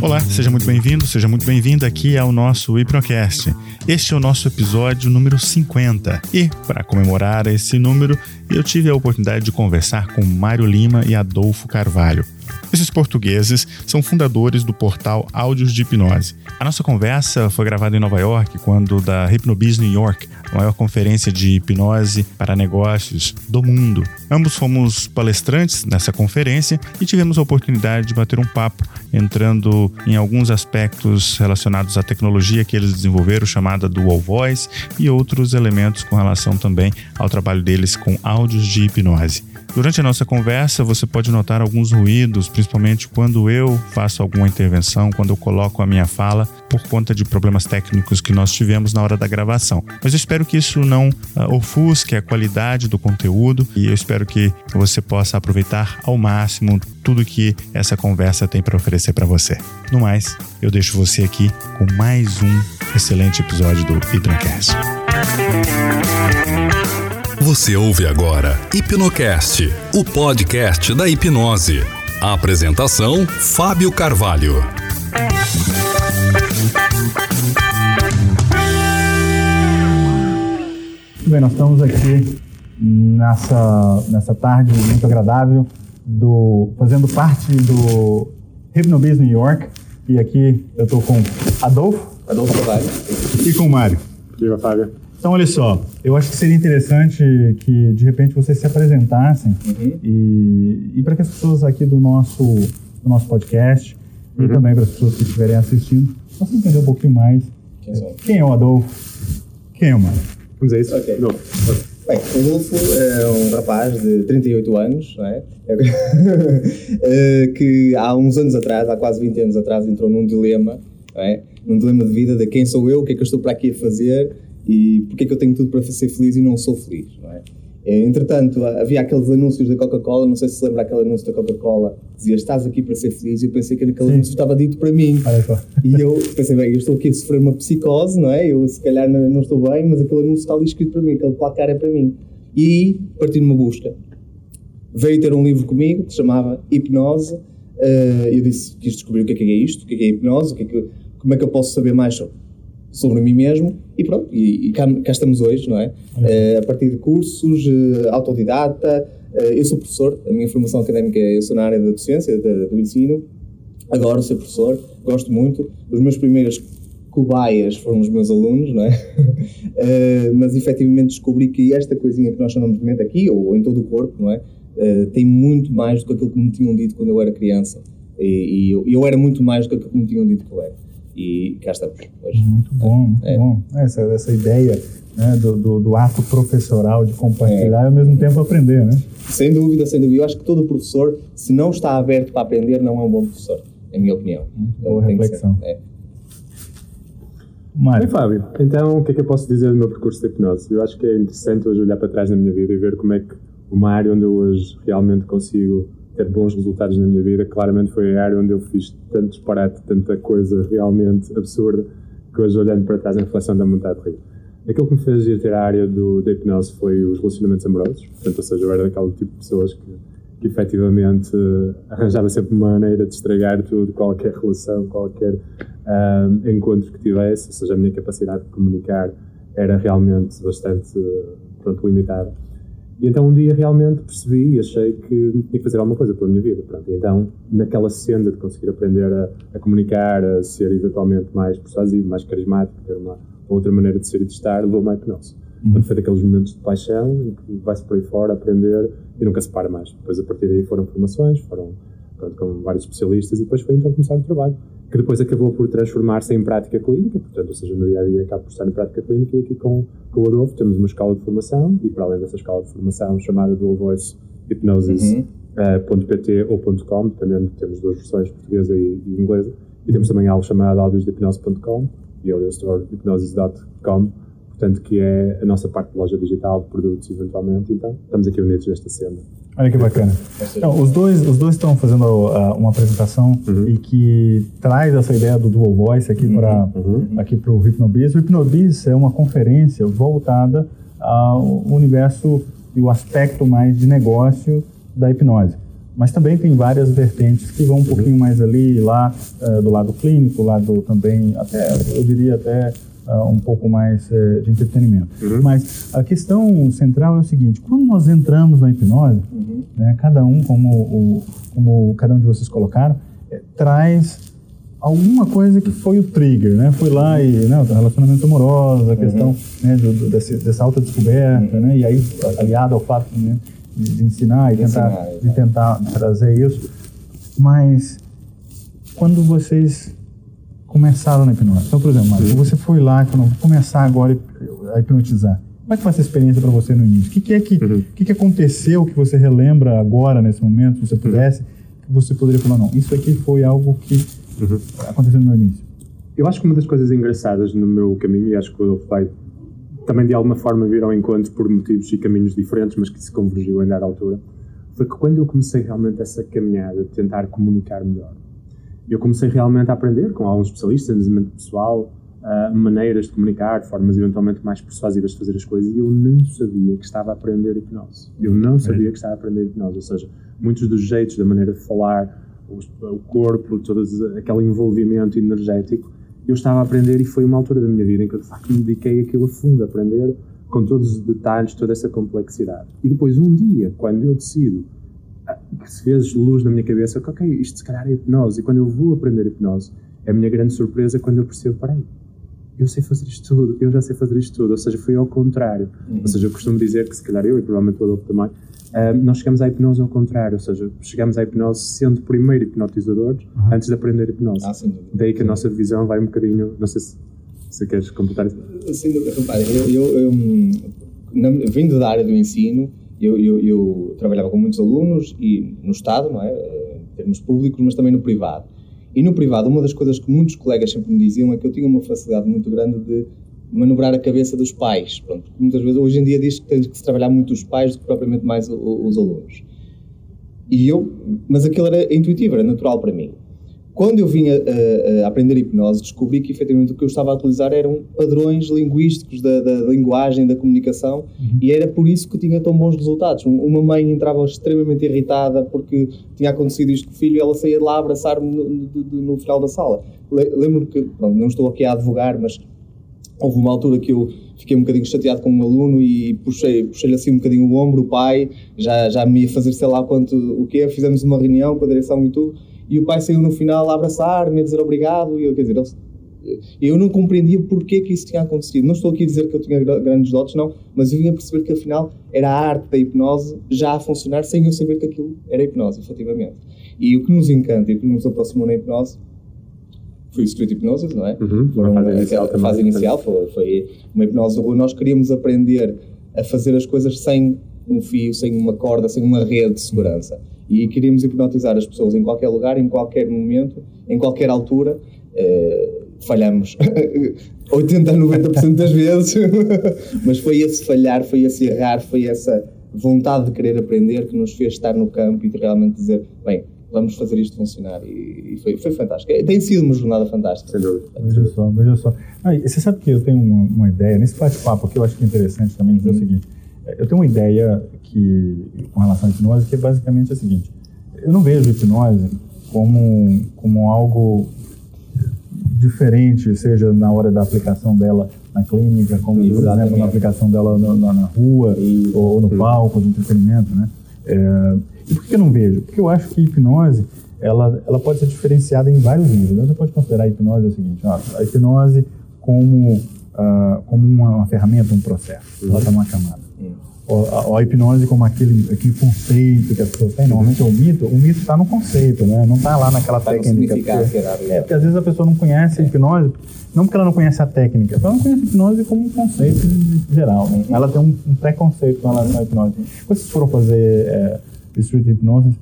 Olá, seja muito bem-vindo, seja muito bem-vinda aqui ao nosso Hipnocast. Este é o nosso episódio número 50 e, para comemorar esse número, eu tive a oportunidade de conversar com Mário Lima e Adolfo Carvalho. Esses portugueses são fundadores do portal Áudios de Hipnose. A nossa conversa foi gravada em Nova York, quando da Hypnobiz New York, a maior conferência de hipnose para negócios do mundo. Ambos fomos palestrantes nessa conferência e tivemos a oportunidade de bater um papo, entrando em alguns aspectos relacionados à tecnologia que eles desenvolveram, chamada Dual Voice, e outros elementos com relação também ao trabalho deles com áudios de hipnose. Durante a nossa conversa, você pode notar alguns ruídos, principalmente quando eu faço alguma intervenção, quando eu coloco a minha fala, por conta de problemas técnicos que nós tivemos na hora da gravação. Mas eu espero que isso não uh, ofusque a qualidade do conteúdo e eu espero que você possa aproveitar ao máximo tudo que essa conversa tem para oferecer para você. No mais, eu deixo você aqui com mais um excelente episódio do Hidrocast. Você ouve agora Hipnocast, o podcast da hipnose. A apresentação: Fábio Carvalho. Bem, nós estamos aqui nessa, nessa tarde muito agradável, do, fazendo parte do Hypnobiz New York. E aqui eu estou com Adolfo. Adolfo Carvalho. E com Mário. Viva, Fábio. Então, olha só, eu acho que seria interessante que, de repente, vocês se apresentassem uhum. e, e para que as pessoas aqui do nosso, do nosso podcast uhum. e também para as pessoas que estiverem assistindo possam entender um pouquinho mais quem, é, quem é o Adolfo, quem é o Mário. Vamos a isso? Ok. Bem, o Adolfo é um rapaz de 38 anos, não é? é que há uns anos atrás, há quase 20 anos atrás, entrou num dilema, não é? num dilema de vida de quem sou eu, o que é que eu estou para aqui a fazer e porque é que eu tenho tudo para ser feliz e não sou feliz, não é? é entretanto, havia aqueles anúncios da Coca-Cola, não sei se se lembra aquele anúncio da Coca-Cola, dizia estás aqui para ser feliz, e eu pensei que aquele Sim. anúncio estava dito para mim. E eu pensei, bem, eu estou aqui a sofrer uma psicose, não é? Eu se calhar não, não estou bem, mas aquele anúncio está ali escrito para mim, aquele placar é para mim. E parti numa busca. Veio ter um livro comigo que se chamava Hipnose. Uh, eu disse, quis descobrir o que é, que é isto, o que é, que é hipnose, o que é que, como é que eu posso saber mais sobre sobre mim mesmo e pronto, e, e cá, cá, estamos hoje, não é? Uh, a partir de cursos, uh, autodidata, uh, eu sou professor, a minha formação académica, eu sou na área da docência, de, do ensino, adoro ser professor, gosto muito, os meus primeiros cobaias foram os meus alunos, não é? mas efetivamente descobri que esta coisinha que nós chamamos de mente aqui, ou, ou em todo o corpo, não é? tem muito mais do que aquilo que me tinham dito quando eu era criança. E, e eu, eu, era muito mais do que aquilo que me tinham dito que eu era e cá estamos hoje. Muito bom, muito é. bom. Essa, essa ideia né, do, do, do, ato professoral de compartilhar é. e ao mesmo tempo aprender, né? Sem dúvida, sem dúvida. Eu acho que todo professor, se não está aberto para aprender, não é um bom professor, é a minha opinião. Muito boa reflexão. É. Mário. Fábio, então o que é que eu posso dizer do meu percurso de hipnose? Eu acho que é interessante hoje olhar para trás na minha vida e ver como é que uma área onde eu hoje realmente consigo ter bons resultados na minha vida, claramente foi a área onde eu fiz tanto disparate, tanta coisa realmente absurda, que hoje olhando para trás em reflexão dá vontade de rir. Aquilo que me fez ir ter a área do, da hipnose foi os relacionamentos amorosos, portanto, ou seja, eu era daquele tipo de pessoas que, que efetivamente arranjava sempre uma maneira de estragar tudo, qualquer relação, qualquer um, encontro que tivesse, ou seja, a minha capacidade de comunicar era realmente bastante pronto, limitada. E então um dia realmente percebi e achei que tinha que fazer alguma coisa pela minha vida. Pronto. E então, naquela senda de conseguir aprender a, a, comunicar, a ser eventualmente mais persuasivo, mais carismático, ter uma outra maneira de ser e de estar, levou-me à hipnose. Uhum. Portanto, foi daqueles momentos de paixão em que vai-se por aí fora aprender e nunca se para mais. Depois, a partir daí, foram formações, foram pronto, com vários especialistas e depois foi então começar o trabalho que depois acabou por transformar-se em prática clínica, portanto, ou seja, no dia a dia acaba por estar em prática clínica e aqui com, com o Adolfo temos uma escola de formação e para além dessa escola de formação chamada Dual Voice Hypnosis.pt uhum. uh, ou .com, dependendo, temos duas versões, portuguesa e, e inglesa, e temos também algo chamado audiosdehipnose.com e audiostore.hypnosis.com, portanto, que é a nossa parte de loja digital de produtos, eventualmente, então, estamos aqui unidos nesta cena. Olha que bacana. Então, os dois os dois estão fazendo uh, uma apresentação uhum. e que traz essa ideia do dual voice aqui uhum. para uhum. aqui para o Hypnobiz. O Hypnobiz é uma conferência voltada ao universo e o aspecto mais de negócio da hipnose. mas também tem várias vertentes que vão um pouquinho mais ali, lá uh, do lado clínico, lado também, até, eu diria até uh, um pouco mais uh, de entretenimento. Uhum. Mas a questão central é o seguinte, quando nós entramos na hipnose, uhum. né, cada um, como, o, como cada um de vocês colocaram, é, traz alguma coisa que foi o trigger, né? Foi lá e, né, o relacionamento amoroso, a questão uhum. né, do, do, desse, dessa autodescoberta, né? E aí, aliado ao fato né, de, de ensinar e tentar, ensinar, de tentar trazer isso. Mas, quando vocês começaram na hipnose, então, por exemplo, Mário, você foi lá, vou começar agora a hipnotizar. Como é que foi essa experiência para você no início? O que, que é que, uhum. que, que aconteceu que você relembra agora, nesse momento, se você pudesse, que você poderia falar, não, isso aqui foi algo que uhum. aconteceu no meu início. Eu acho que uma das coisas engraçadas no meu caminho, e acho que o vai também de alguma forma vir ao encontro por motivos e caminhos diferentes, mas que se convergiu em dada altura, foi que quando eu comecei realmente essa caminhada de tentar comunicar melhor, eu comecei realmente a aprender com alguns especialistas em desenvolvimento pessoal, uh, maneiras de comunicar, formas eventualmente mais persuasivas de fazer as coisas, e eu não sabia que estava a aprender hipnose. Eu não sabia que estava a aprender hipnose, ou seja, muitos dos jeitos, da maneira de falar, o, corpo, todo aquele envolvimento energético, eu estava a aprender e foi uma altura da minha vida em que eu de facto me dediquei aquilo a fundo, a aprender com todos os detalhes, toda essa complexidade. E depois, um dia, quando eu decido, que se fez luz na minha cabeça, que ok, isto se calhar é hipnose, e quando eu vou aprender hipnose, é a minha grande surpresa quando eu percebo, peraí, eu sei fazer isto tudo, eu já sei fazer isto tudo, ou seja, foi ao contrário. Uhum. Ou seja, eu costumo dizer que se calhar eu, e provavelmente o Adolfo também, nós chegamos à hipnose ao contrário, ou seja, chegamos à hipnose sendo primeiro hipnotizadores uhum. antes de aprender hipnose. Ah, Daí que a nossa divisão vai um bocadinho, não sei se, se queres completar isso. Sim, repare, eu, eu, eu na, vindo da área do ensino, eu, eu, eu, trabalhava com muitos alunos e no Estado, não é? em termos públicos, mas também no privado. E no privado, uma das coisas que muitos colegas sempre me diziam é que eu tinha uma facilidade muito grande de manobrar a cabeça dos pais. Pronto, muitas vezes, hoje em dia, diz que tem que se trabalhar muito os pais do que propriamente mais os alunos. E eu, mas aquilo era intuitivo, era natural para mim. Quando eu vim a, a, a, aprender hipnose, descobri que efetivamente o que eu estava a utilizar eram padrões linguísticos da, da, linguagem, da comunicação, uhum. e era por isso que tinha tão bons resultados. Uma mãe entrava extremamente irritada porque tinha acontecido isto com o filho e ela saía de lá abraçar-me no, no, no, final da sala. Lembro-me que, pronto, não estou aqui a advogar, mas houve uma altura que eu fiquei um bocadinho chateado com um aluno e puxei, puxei-lhe assim um bocadinho o ombro, o pai, já, já me ia fazer sei lá quanto, o quê, fizemos uma reunião com a direção e tudo, e o pai saiu no final a abraçar-me, a dizer obrigado, e eu, quer dizer, eu não compreendia porque que isso tinha acontecido. Não estou aqui a dizer que eu tinha grandes dotes, não, mas eu vinha perceber que afinal era a arte da hipnose já a funcionar sem eu saber que aquilo era hipnose, efetivamente. E o que nos encanta e o que nos aproximou na hipnose foi o Street Hypnosis, não é? Uhum, Foram, a fase inicial, a fase inicial foi, foi, uma hipnose rua. Nós queríamos aprender a fazer as coisas sem um fio, sem uma corda, sem uma rede de segurança. E queríamos hipnotizar as pessoas em qualquer lugar, em qualquer momento, em qualquer altura. Uh, falhamos 80 a 90% das vezes, mas foi esse falhar, foi esse errar, foi essa vontade de querer aprender que nos fez estar no campo e de realmente dizer: bem, vamos fazer isto funcionar. E, e foi, foi fantástico. É, tem sido uma jornada fantástica. Sem dúvida. Veja só, veja só. Ah, você sabe que eu tenho uma, uma ideia, nesse bate-papo que eu acho que é interessante também dizer uhum. o seguinte: é, eu tenho uma ideia que, com relação à hipnose que é basicamente a seguinte: eu não vejo hipnose como, como algo diferente, seja na hora da aplicação dela na clínica, como, por exemplo, na aplicação dela na, na, na rua ou no palco de entretenimento, né? É, e por que eu não vejo? Porque eu acho que a hipnose ela, ela pode ser diferenciada em vários níveis. Você pode considerar a hipnose o seguinte: ó, a hipnose como, uh, como uma, uma, ferramenta, um processo. Uhum. Ela está numa camada. A, a, hipnose como aquele, aquele conceito que as pessoas têm. Normalmente é o mito. O mito está no conceito, né? não está lá naquela tá técnica. Porque, é, porque às vezes a pessoa não conhece a hipnose, não porque ela não conhece a técnica, ela não conhece a hipnose como um conceito geral. Né? Ela tem um, um preconceito com relação à hipnose. Quando vocês foram fazer. É, Street Hypnosis,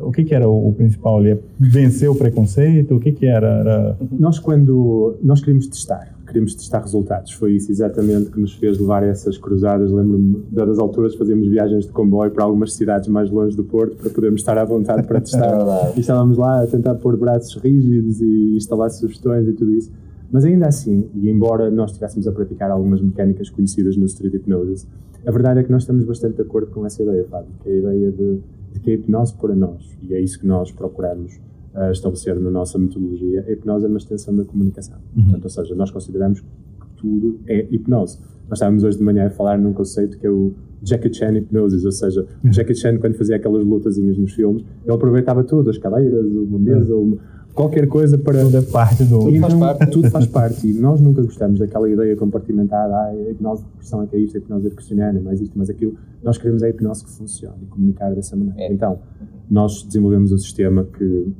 o que, que, era o, principal ali? Vencer o preconceito? O que, que era? era? Nós, quando nós queríamos testar, queríamos testar resultados, foi isso exatamente que nos fez levar a essas cruzadas. Lembro-me, dadas alturas, fazíamos viagens de comboio para algumas cidades mais longe do Porto para podermos estar à vontade para testar. e estávamos lá a tentar pôr braços rígidos e instalar sugestões e tudo isso. Mas ainda assim, e embora nós estivéssemos a praticar algumas mecânicas conhecidas no Street Hypnosis, a verdade é que nós estamos bastante de acordo com essa ideia, Fábio, que é a ideia de de que a hipnose para nós, e é isso que nós procuramos uh, estabelecer na nossa metodologia, a hipnose é uma extensão da comunicação. Uhum. Portanto, ou seja, nós consideramos que tudo é hipnose. Nós estávamos hoje de manhã a falar num conceito que é o Jackie Chan Hypnosis, ou seja, o Jackie Chan, quando fazia aquelas lutazinhas nos filmes, ele aproveitava tudo, as cadeiras, uma mesa, uma, qualquer coisa para. Tudo é parte do. Tudo faz parte. Tudo faz parte. E nós nunca gostamos daquela ideia compartimentada, ah, a hipnose de repressão é que é isto, a hipnose recursiana, é mais isto, mais aquilo. Nós queremos a hipnose que funcione e comunicar dessa maneira. É. Então, nós desenvolvemos um sistema que,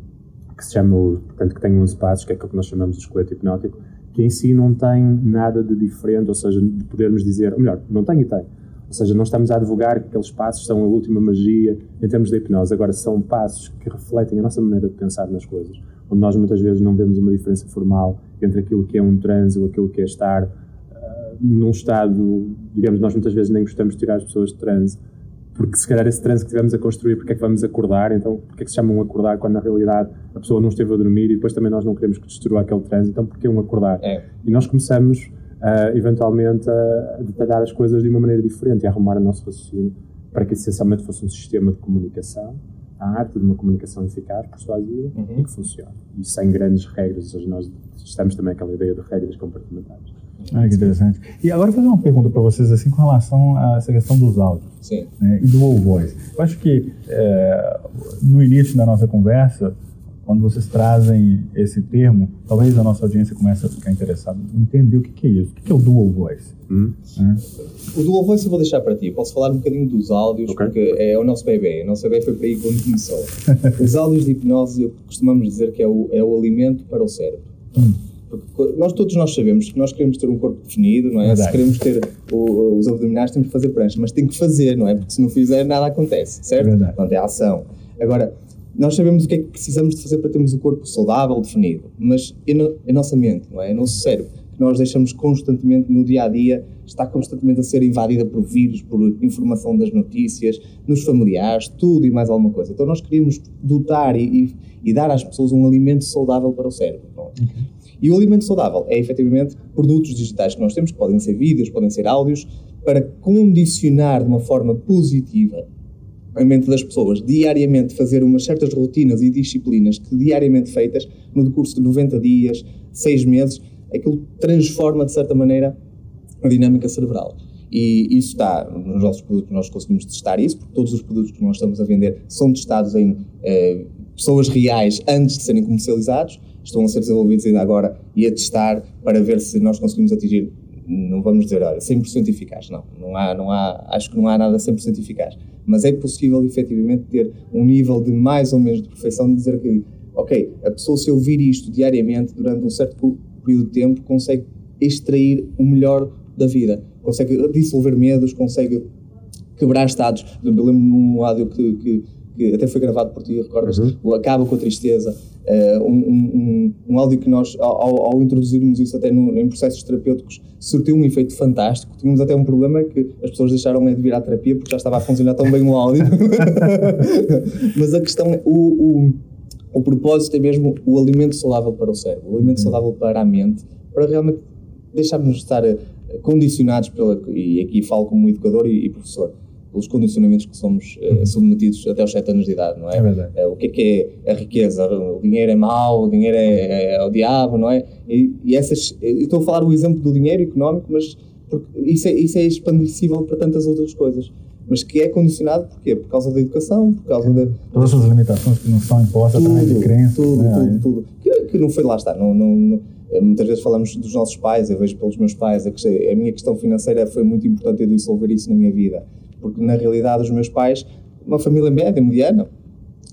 que se chama, portanto, que tem 11 passos, que é aquilo que nós chamamos de esqueleto hipnótico, que em si não tem nada de diferente, ou seja, de podermos dizer, ou melhor, não tem e tem. Ou seja, não estamos a advogar que aqueles passos são a última magia em termos de hipnose, agora são passos que refletem a nossa maneira de pensar nas coisas, onde nós muitas vezes não vemos uma diferença formal entre aquilo que é um transe ou aquilo que é estar uh, num estado, digamos, nós muitas vezes nem gostamos de tirar as pessoas de transe, porque se calhar esse transe que tivemos a construir, porque é que vamos acordar, então porque é que se chamam acordar quando na realidade a pessoa não esteve a dormir e depois também nós não queremos que destrua aquele transe, então porque um acordar? É. E nós começamos uh, eventualmente a detalhar as coisas de uma maneira diferente e a arrumar o nosso raciocínio para que essencialmente fosse um sistema de comunicação, a arte de uma comunicação eficaz, persuasiva uhum. e que funcione. E sem grandes regras, ou seja, nós estamos também aquela ideia de regras compartimentadas. Ah, que interessante. E agora fazer uma pergunta para vocês assim com relação a essa questão dos áudios né, e do all voice. Eu acho que é, no início da nossa conversa, quando vocês trazem esse termo, talvez a nossa audiência comece a ficar interessada em entender o que, que é isso. O que, que é o dual voice? Hum. É? O dual voice eu vou deixar para ti. Posso falar um bocadinho dos áudios, okay. porque é o nosso bebê. O nosso bebê foi para aí quando começou. Os áudios de hipnose, costumamos dizer que é o, é o alimento para o cérebro. Hum. Nós todos nós sabemos que nós queremos ter um corpo definido, não é? Se queremos ter o, os abdominais, temos que fazer prancha, mas tem que fazer, não é? Porque se não fizer, nada acontece, certo? Verdade. Portanto, é ação. Agora, nós sabemos o que é que precisamos de fazer para termos o corpo saudável, definido, mas é a nossa mente, não é? É o nosso cérebro, que nós deixamos constantemente no dia a dia, está constantemente a ser invadida por vírus, por informação das notícias, nos familiares, tudo e mais alguma coisa. Então nós queríamos dotar e, e, e dar às pessoas um alimento saudável para o cérebro. É? Uhum. E o alimento saudável é efetivamente produtos digitais que nós temos, que podem ser vídeos, podem ser áudios, para condicionar de uma forma positiva a mente das pessoas, diariamente fazer umas certas rotinas e disciplinas que diariamente feitas, no decurso de 90 dias, 6 meses, aquilo transforma de certa maneira a dinâmica cerebral. E isso está nos nossos produtos, nós conseguimos testar isso, porque todos os produtos que nós estamos a vender são testados em eh, pessoas reais antes de serem comercializados estão a ser desenvolvidos ainda agora e a testar para ver se nós conseguimos atingir, não vamos dizer, olha, 100% eficaz, não, não há, não há, acho que não há nada 100% eficaz, mas é possível efetivamente ter um nível de mais ou menos de perfeição de dizer que, ok, a pessoa se ouvir isto diariamente durante um certo período de tempo consegue extrair o melhor da vida, consegue dissolver medos, consegue quebrar estados. Eu lembro num áudio que, que, que até foi gravado por ti, recordas? Uhum. O Acaba com a Tristeza, Uh, um, um, um, áudio que nós, ao, ao introduzirmos isso até no, em processos terapêuticos, surtiu um efeito fantástico. Tínhamos até um problema que as pessoas deixaram de vir à terapia porque já estava a funcionar tão bem o áudio. Mas a questão é, o, o, o propósito é mesmo o alimento saudável para o cérebro, o alimento uhum. saudável para a mente, para realmente deixarmos de estar eh, condicionados pela, e aqui falo como educador e, e professor, pelos condicionamentos que somos uh, submetidos até aos 7 anos de idade, não é? É verdade. Uh, o que é que é a riqueza? O dinheiro é mau, o dinheiro é, é, o diabo, não é? E, e essas. estou a falar o exemplo do dinheiro económico, mas isso é, isso é expandível para tantas outras coisas. Mas que é condicionado porquê? Por causa da educação, por causa de. Todas as limitações que não são impostas tudo, através de crenças. Tudo, é? tudo, tudo. Que, que não foi lá está. Não, não, não, eh, muitas vezes falamos dos nossos pais, eu vejo pelos meus pais, a, a minha questão financeira foi muito importante eu dissolver isso na minha vida porque na realidade os meus pais, uma família média, mediana,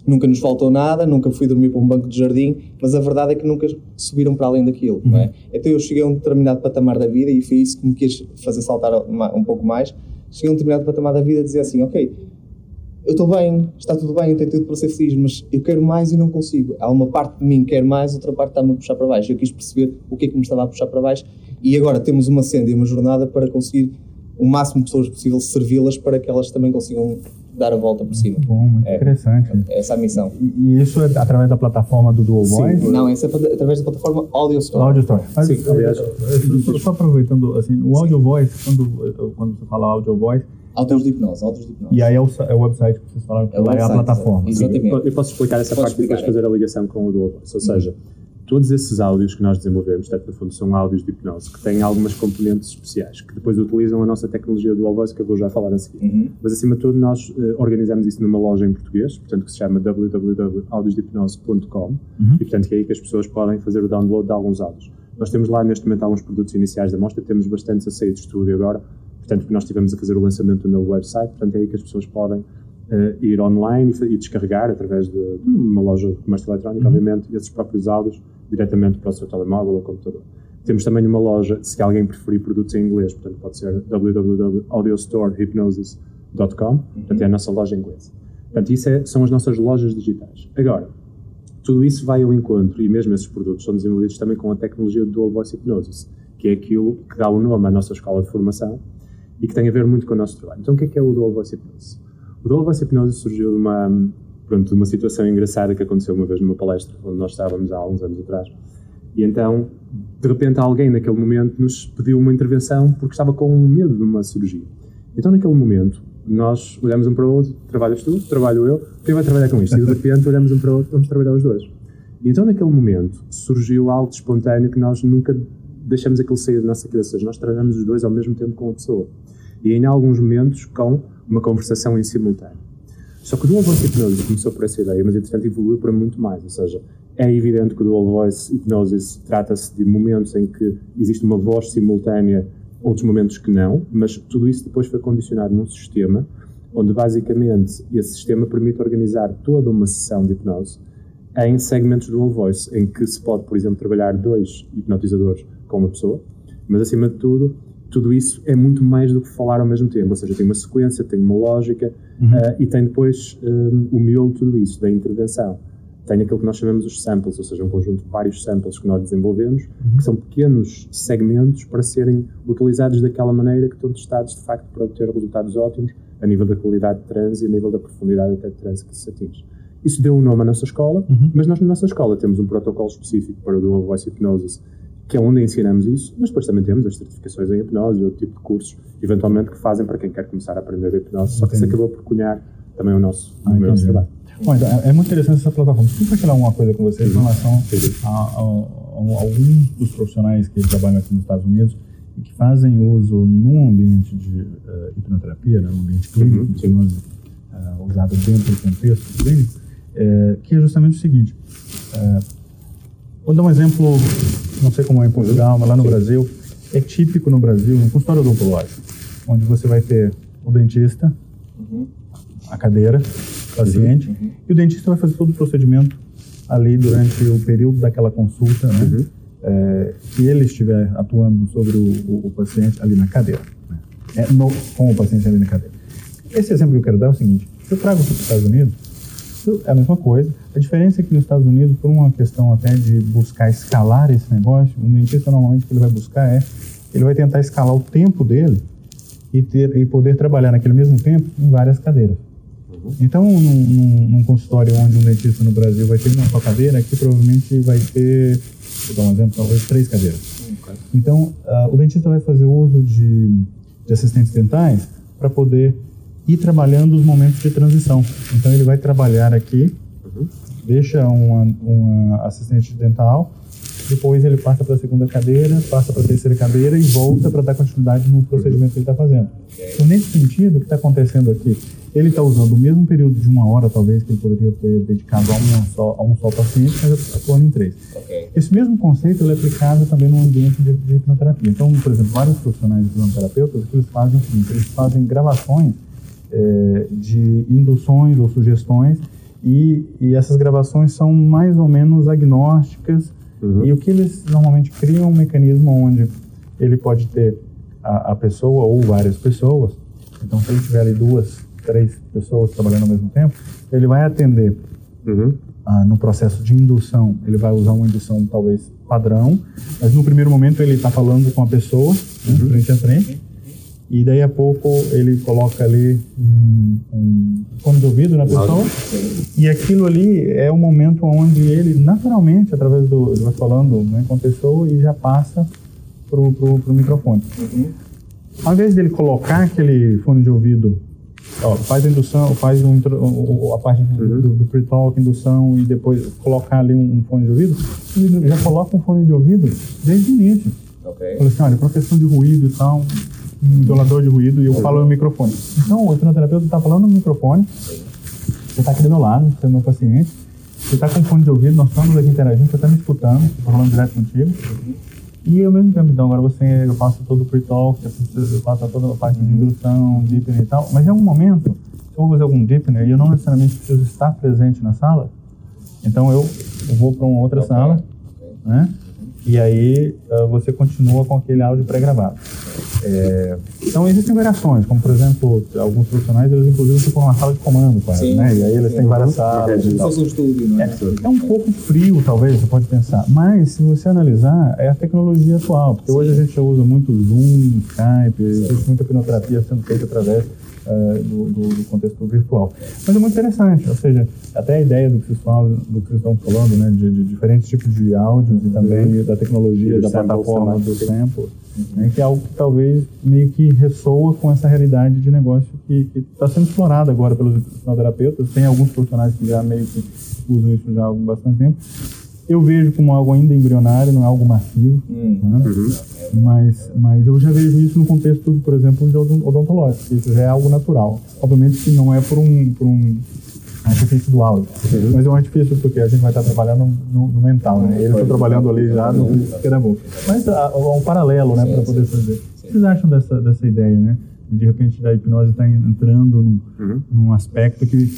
nunca nos faltou nada, nunca fui dormir para um banco de jardim, mas a verdade é que nunca subiram para além daquilo, uhum. não é? Uhum. Então eu cheguei a um determinado patamar da vida e foi isso que me quis fazer saltar um pouco mais. Cheguei a um determinado patamar da vida e dizer assim, ok, eu estou bem, está tudo bem, eu tenho tudo para ser feliz, mas eu quero mais e não consigo. Há uma parte de mim que quer mais, outra parte está-me a puxar para baixo. Eu quis perceber o que é que me estava a puxar para baixo e agora temos uma senda e uma jornada para conseguir o máximo de pessoas possível servi-las para que elas também consigam dar a volta por cima. Bom, muito é, interessante. É essa é a missão. E, e, isso é através da plataforma do Dual Voice? Sim, não, isso é através da plataforma Audio Store. Audio Store. Mas, Sim, aliás. Só, só aproveitando, assim, o Audio Voice, quando, quando você fala Audio Voice, Autos de hipnose, autos de hipnose. E aí é o, é o website que vocês falaram que É é a plataforma. exatamente. Eu posso explicar essa Podes parte e depois explicar. fazer a ligação com o Dual Voice. Ou seja, todos esses áudios que nós desenvolvemos, portanto, no fundo, são áudios de hipnose que têm algumas componentes especiais que depois utilizam a nossa tecnologia Dual Voice, que eu vou já falar a seguir. Uhum. Mas, acima de tudo, nós eh, organizamos isso numa loja em português, portanto, que se chama www.audiosdehipnose.com e, portanto, que é aí que as pessoas podem fazer o download de alguns áudios. Nós temos lá, neste momento, alguns produtos iniciais da mostra, temos bastantes a sair de estúdio agora, portanto, porque nós estivemos a fazer o lançamento do novo website, portanto, é aí que as pessoas podem eh, ir online e, e descarregar, através de uma loja de comércio eletrónico, obviamente, esses próprios áudios diretamente para o seu telemóvel ou computador. Temos também uma loja, se alguém preferir produtos em inglês, portanto, pode ser www.audiostorehypnosis.com, portanto, é a nossa loja em inglês. Portanto, isso é- são as nossas lojas digitais. Agora, tudo isso vai ao encontro, e mesmo esses produtos são desenvolvidos também com a tecnologia do Dual Voice Hypnosis, que é aquilo que dá o nome à nossa escola de formação e que tem a ver muito com o nosso trabalho. Então, o que é que é o Dual Voice Hypnosis? O Dual Voice Hypnosis surgiu de uma, pronto, uma situação engraçada que aconteceu uma vez numa palestra, onde nós estávamos há uns anos atrás. E então, de repente, alguém naquele momento nos pediu uma intervenção porque estava com medo de uma cirurgia. Então, naquele momento, nós olhamos um para o outro, trabalhas tu, trabalho eu, quem vai trabalhar com isto? E de repente olhamos um para o outro, vamos trabalhar os dois. E então, naquele momento, surgiu algo espontâneo que nós nunca deixamos aquilo sair da nossa cabeça. Nós trabalhamos os dois ao mesmo tempo com a pessoa. E em alguns momentos, com uma conversação em simultâneo. Só que o Dual Voice Hypnosis começou por essa ideia, mas entretanto evoluiu para muito mais. Ou seja, é evidente que o Dual Voice Hypnosis trata-se de momentos em que existe uma voz simultânea, outros momentos que não, mas tudo isso depois foi condicionado num sistema onde basicamente esse sistema permite organizar toda uma sessão de hipnose em segmentos Dual Voice, em que se pode, por exemplo, trabalhar dois hipnotizadores com uma pessoa, mas acima de tudo, tudo isso é muito mais do que falar ao mesmo tempo, ou seja, tem uma sequência, tem uma lógica eh, e tem depois eh, o miolo de tudo isso, da intervenção. Tem aquilo que nós chamamos os samples, ou seja, um conjunto de vários samples que nós desenvolvemos, que são pequenos segmentos para serem utilizados daquela maneira que estão testados de facto para obter resultados ótimos a nível da qualidade de transe e a nível da profundidade até de transe que se atinge. Isso deu um nome à nossa escola, mas nós na nossa escola temos um protocolo específico para o Dual Voice Hypnosis, que é onde ensinamos isso, mas depois também temos as certificações em hipnose e outro tipo de cursos, eventualmente, que fazem para quem quer começar a aprender a hipnose, só que isso Entendi. acabou por cunhar também o nosso, Ah, o nosso trabalho. Bom, então, é é muito interessante essa plataforma. Deixa eu compartilhar uma coisa com vocês em relação Sim. a, a, a alguns dos profissionais que trabalham aqui nos Estados Unidos e que fazem uso num ambiente de eh, hipnoterapia, né, num ambiente clínico, Uhum, de hipnose eh, usado dentro do contexto clínico, eh, que é justamente o seguinte. vou dar um exemplo, não sei como é em Portugal, mas lá no Brasil, é típico no Brasil, no consultório odontológico, onde você vai ter o dentista, a cadeira, o paciente, e o dentista vai fazer todo o procedimento ali durante o período daquela consulta, né? É, que ele estiver atuando sobre o, o- o paciente ali na cadeira, né? É, no- com o paciente ali na cadeira. Esse exemplo que eu quero dar é o seguinte: se eu trago para os Estados Unidos, isso é a mesma coisa. A diferença é que nos Estados Unidos, por uma questão até de buscar escalar esse negócio, o dentista normalmente o que ele vai buscar é ele vai tentar escalar o tempo dele e ter e poder trabalhar naquele mesmo tempo em várias cadeiras. Então, num, num- num consultório onde um dentista no Brasil vai ter uma só cadeira, aqui provavelmente vai ter, vou dar um exemplo, talvez três cadeiras. Então, ah, o dentista vai fazer uso de, de assistentes dentais para poder ir trabalhando os momentos de transição. Então, ele vai trabalhar aqui, deixa uma, uma assistente dental, depois ele passa para a segunda cadeira, passa para a terceira cadeira e volta para dar continuidade no procedimento que ele está fazendo. Então, nesse sentido, o que está acontecendo aqui? Ele está usando o mesmo período de uma hora, talvez, que ele poderia ter dedicado a, uma só, a um só paciente, mas atuando em três. Ok. Esse mesmo conceito ele é aplicado também no ambiente de, de hipnoterapia. Então, por exemplo, vários profissionais de hipnoterapeutas, o que eles fazem é o seguinte, eles fazem gravações eh, de induções ou sugestões e, e essas gravações são mais ou menos agnósticas e o que eles normalmente criam é um mecanismo onde ele pode ter a, a pessoa ou várias pessoas. Então, se ele tiver ali duas, três pessoas trabalhando ao mesmo tempo, ele vai atender Uhum. ah, no processo de indução, ele vai usar uma indução talvez padrão, mas no primeiro momento ele está falando com a pessoa, né, frente a frente, e daí a pouco ele coloca ali um, um fone de ouvido na pessoa, e aquilo ali é o momento onde ele naturalmente, através do, ele vai falando né, com a pessoa e já passa pro, pro, pro microfone. ao invés dele colocar aquele fone de ouvido, ó, faz a indução, faz um, o- o- a parte do, do, do pre-talk, indução e depois colocar ali um, um fone de ouvido, ele já coloca um fone de ouvido desde o início. Ok. Falou assim, olha, para questão de ruído e tal, um isolador de ruído, e eu falo no microfone. Então, o hipnoterapeuta está falando no microfone, você está aqui do meu lado, você é meu paciente, você está com fone de ouvido, nós estamos aqui interagindo, você está me escutando, estou falando direto contigo. E ao mesmo tempo, então, agora você, eu faço todo o pre-talk, eu faço- toda a parte de indução, deepening e tal, mas em algum momento, se eu vou fazer algum deepener e eu não necessariamente preciso estar presente na sala, então eu vou para uma outra sala, né? E aí ah, você continua com aquele áudio pré-gravado. É, então existem variações, como por exemplo, alguns profissionais eles inclusive ficam numa sala de comando Sim. né? E aí eles têm várias salas se tal. estúdio, não é? É um pouco frio, talvez, você pode pensar. Mas, se você analisar, é a tecnologia atual. Porque hoje a gente já usa muito Zoom, Skype, existe muita hipnoterapia sendo feita através eh, do, do- do contexto virtual. Mas é muito interessante, ou seja, até a ideia do que vocês, falam, do que vocês estão falando, né, de, de diferentes tipos de áudios e também da tecnologia, da plataforma, do sample, né, que é algo que talvez meio que ressoa com essa realidade de negócio que está sendo explorada agora pelos hipnoterapeutas. Tem alguns profissionais que já meio que usam isso já há algum bastante tempo. Eu vejo como algo ainda embrionário, não é algo massivo, Hum. né? mas, mas eu já vejo isso no contexto, por exemplo, de odon- odontológico, que isso já é algo natural. Obviamente que não é por um, por um artifício do áudio, mas é um artifício porque a gente vai estar trabalhando no, no mental, né? Ele está trabalhando ali já no que da boca. Mas há, há um paralelo, né, para poder fazer. O que vocês acham dessa, dessa ideia, né? De repente da hipnose estar entrando num, num aspecto que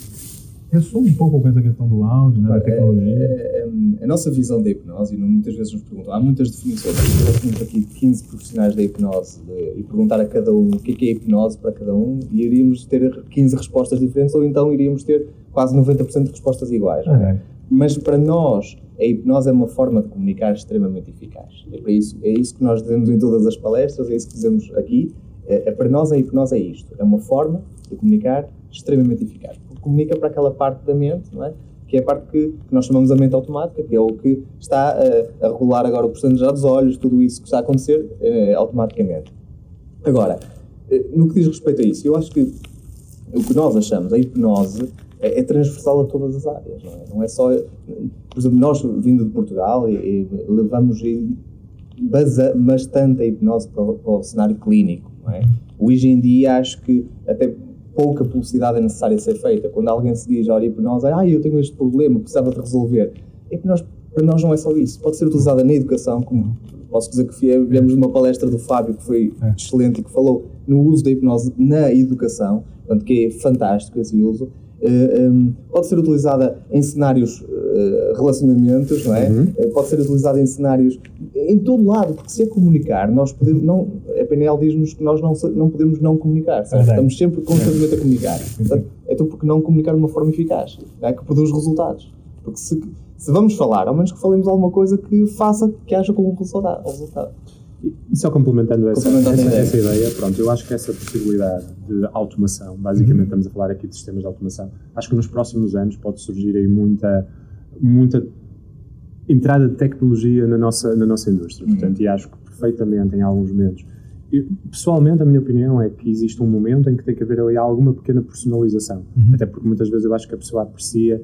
ressoa um pouco com essa questão do áudio, né, da tecnologia. É, é, a nossa visão da hipnose, e muitas vezes nos perguntam, há muitas definições, nós temos aqui 15 profissionais da hipnose de- e perguntar a cada um o que é, que é hipnose para cada um e iríamos ter 15 respostas diferentes ou então iríamos ter quase 90% de respostas iguais. é? É. Mas para nós, a hipnose é uma forma de comunicar extremamente eficaz. É, para isso, é isso que nós dizemos em todas as palestras, é isso que dizemos aqui. É, é, para nós, a hipnose é isto: é uma forma de comunicar extremamente eficaz. Comunica para aquela parte da mente, não é? que é a parte que, que nós chamamos a mente automática, que é o que está a, a regular agora o processo dos olhos, tudo isso que está a acontecer eh, automaticamente. Agora, eh, no que diz respeito a isso, eu acho que o que nós achamos, a hipnose, é, é transversal a todas as áreas, não é? Não é só. Por exemplo, nós, vindo de Portugal, e, e levamos bastante a hipnose para, o- para o cenário clínico, não é? Hoje em dia, acho que até pouca publicidade é necessária ser feita. Quando alguém se diz, olha, hipnose, ah, eu tenho este problema, precisava de resolver. Hipnose, para nós, não é só isso. Pode ser utilizada na educação, como posso dizer que viemos uma palestra do Fábio que foi É. excelente e que falou no uso da hipnose na educação, portanto, que é fantástico esse uso. Eh, um, pode ser utilizada em cenários eh, relacionamentos, não é? Eh, pode ser utilizada em cenários em todo lado, porque se é comunicar, nós podemos não, a PNL diz-nos que nós não, não podemos não comunicar, estamos sempre constantemente a comunicar. Portanto, então, porque não comunicar de uma forma eficaz, é? que produz resultados? Porque se, se vamos falar, ao menos que falemos alguma coisa que faça que haja com resultado. um resultado. E- só complementando essa, Complementando essa, ideia. essa ideia, pronto, eu acho que essa possibilidade de automação, basicamente estamos a falar aqui de sistemas de automação, acho que nos próximos anos pode surgir aí muita, muita entrada de tecnologia na nossa, na nossa indústria. Portanto, e acho que perfeitamente em alguns momentos. Eu, pessoalmente, a minha opinião é que existe um momento em que tem que haver ali alguma pequena personalização. Até porque muitas vezes eu acho que a pessoa aprecia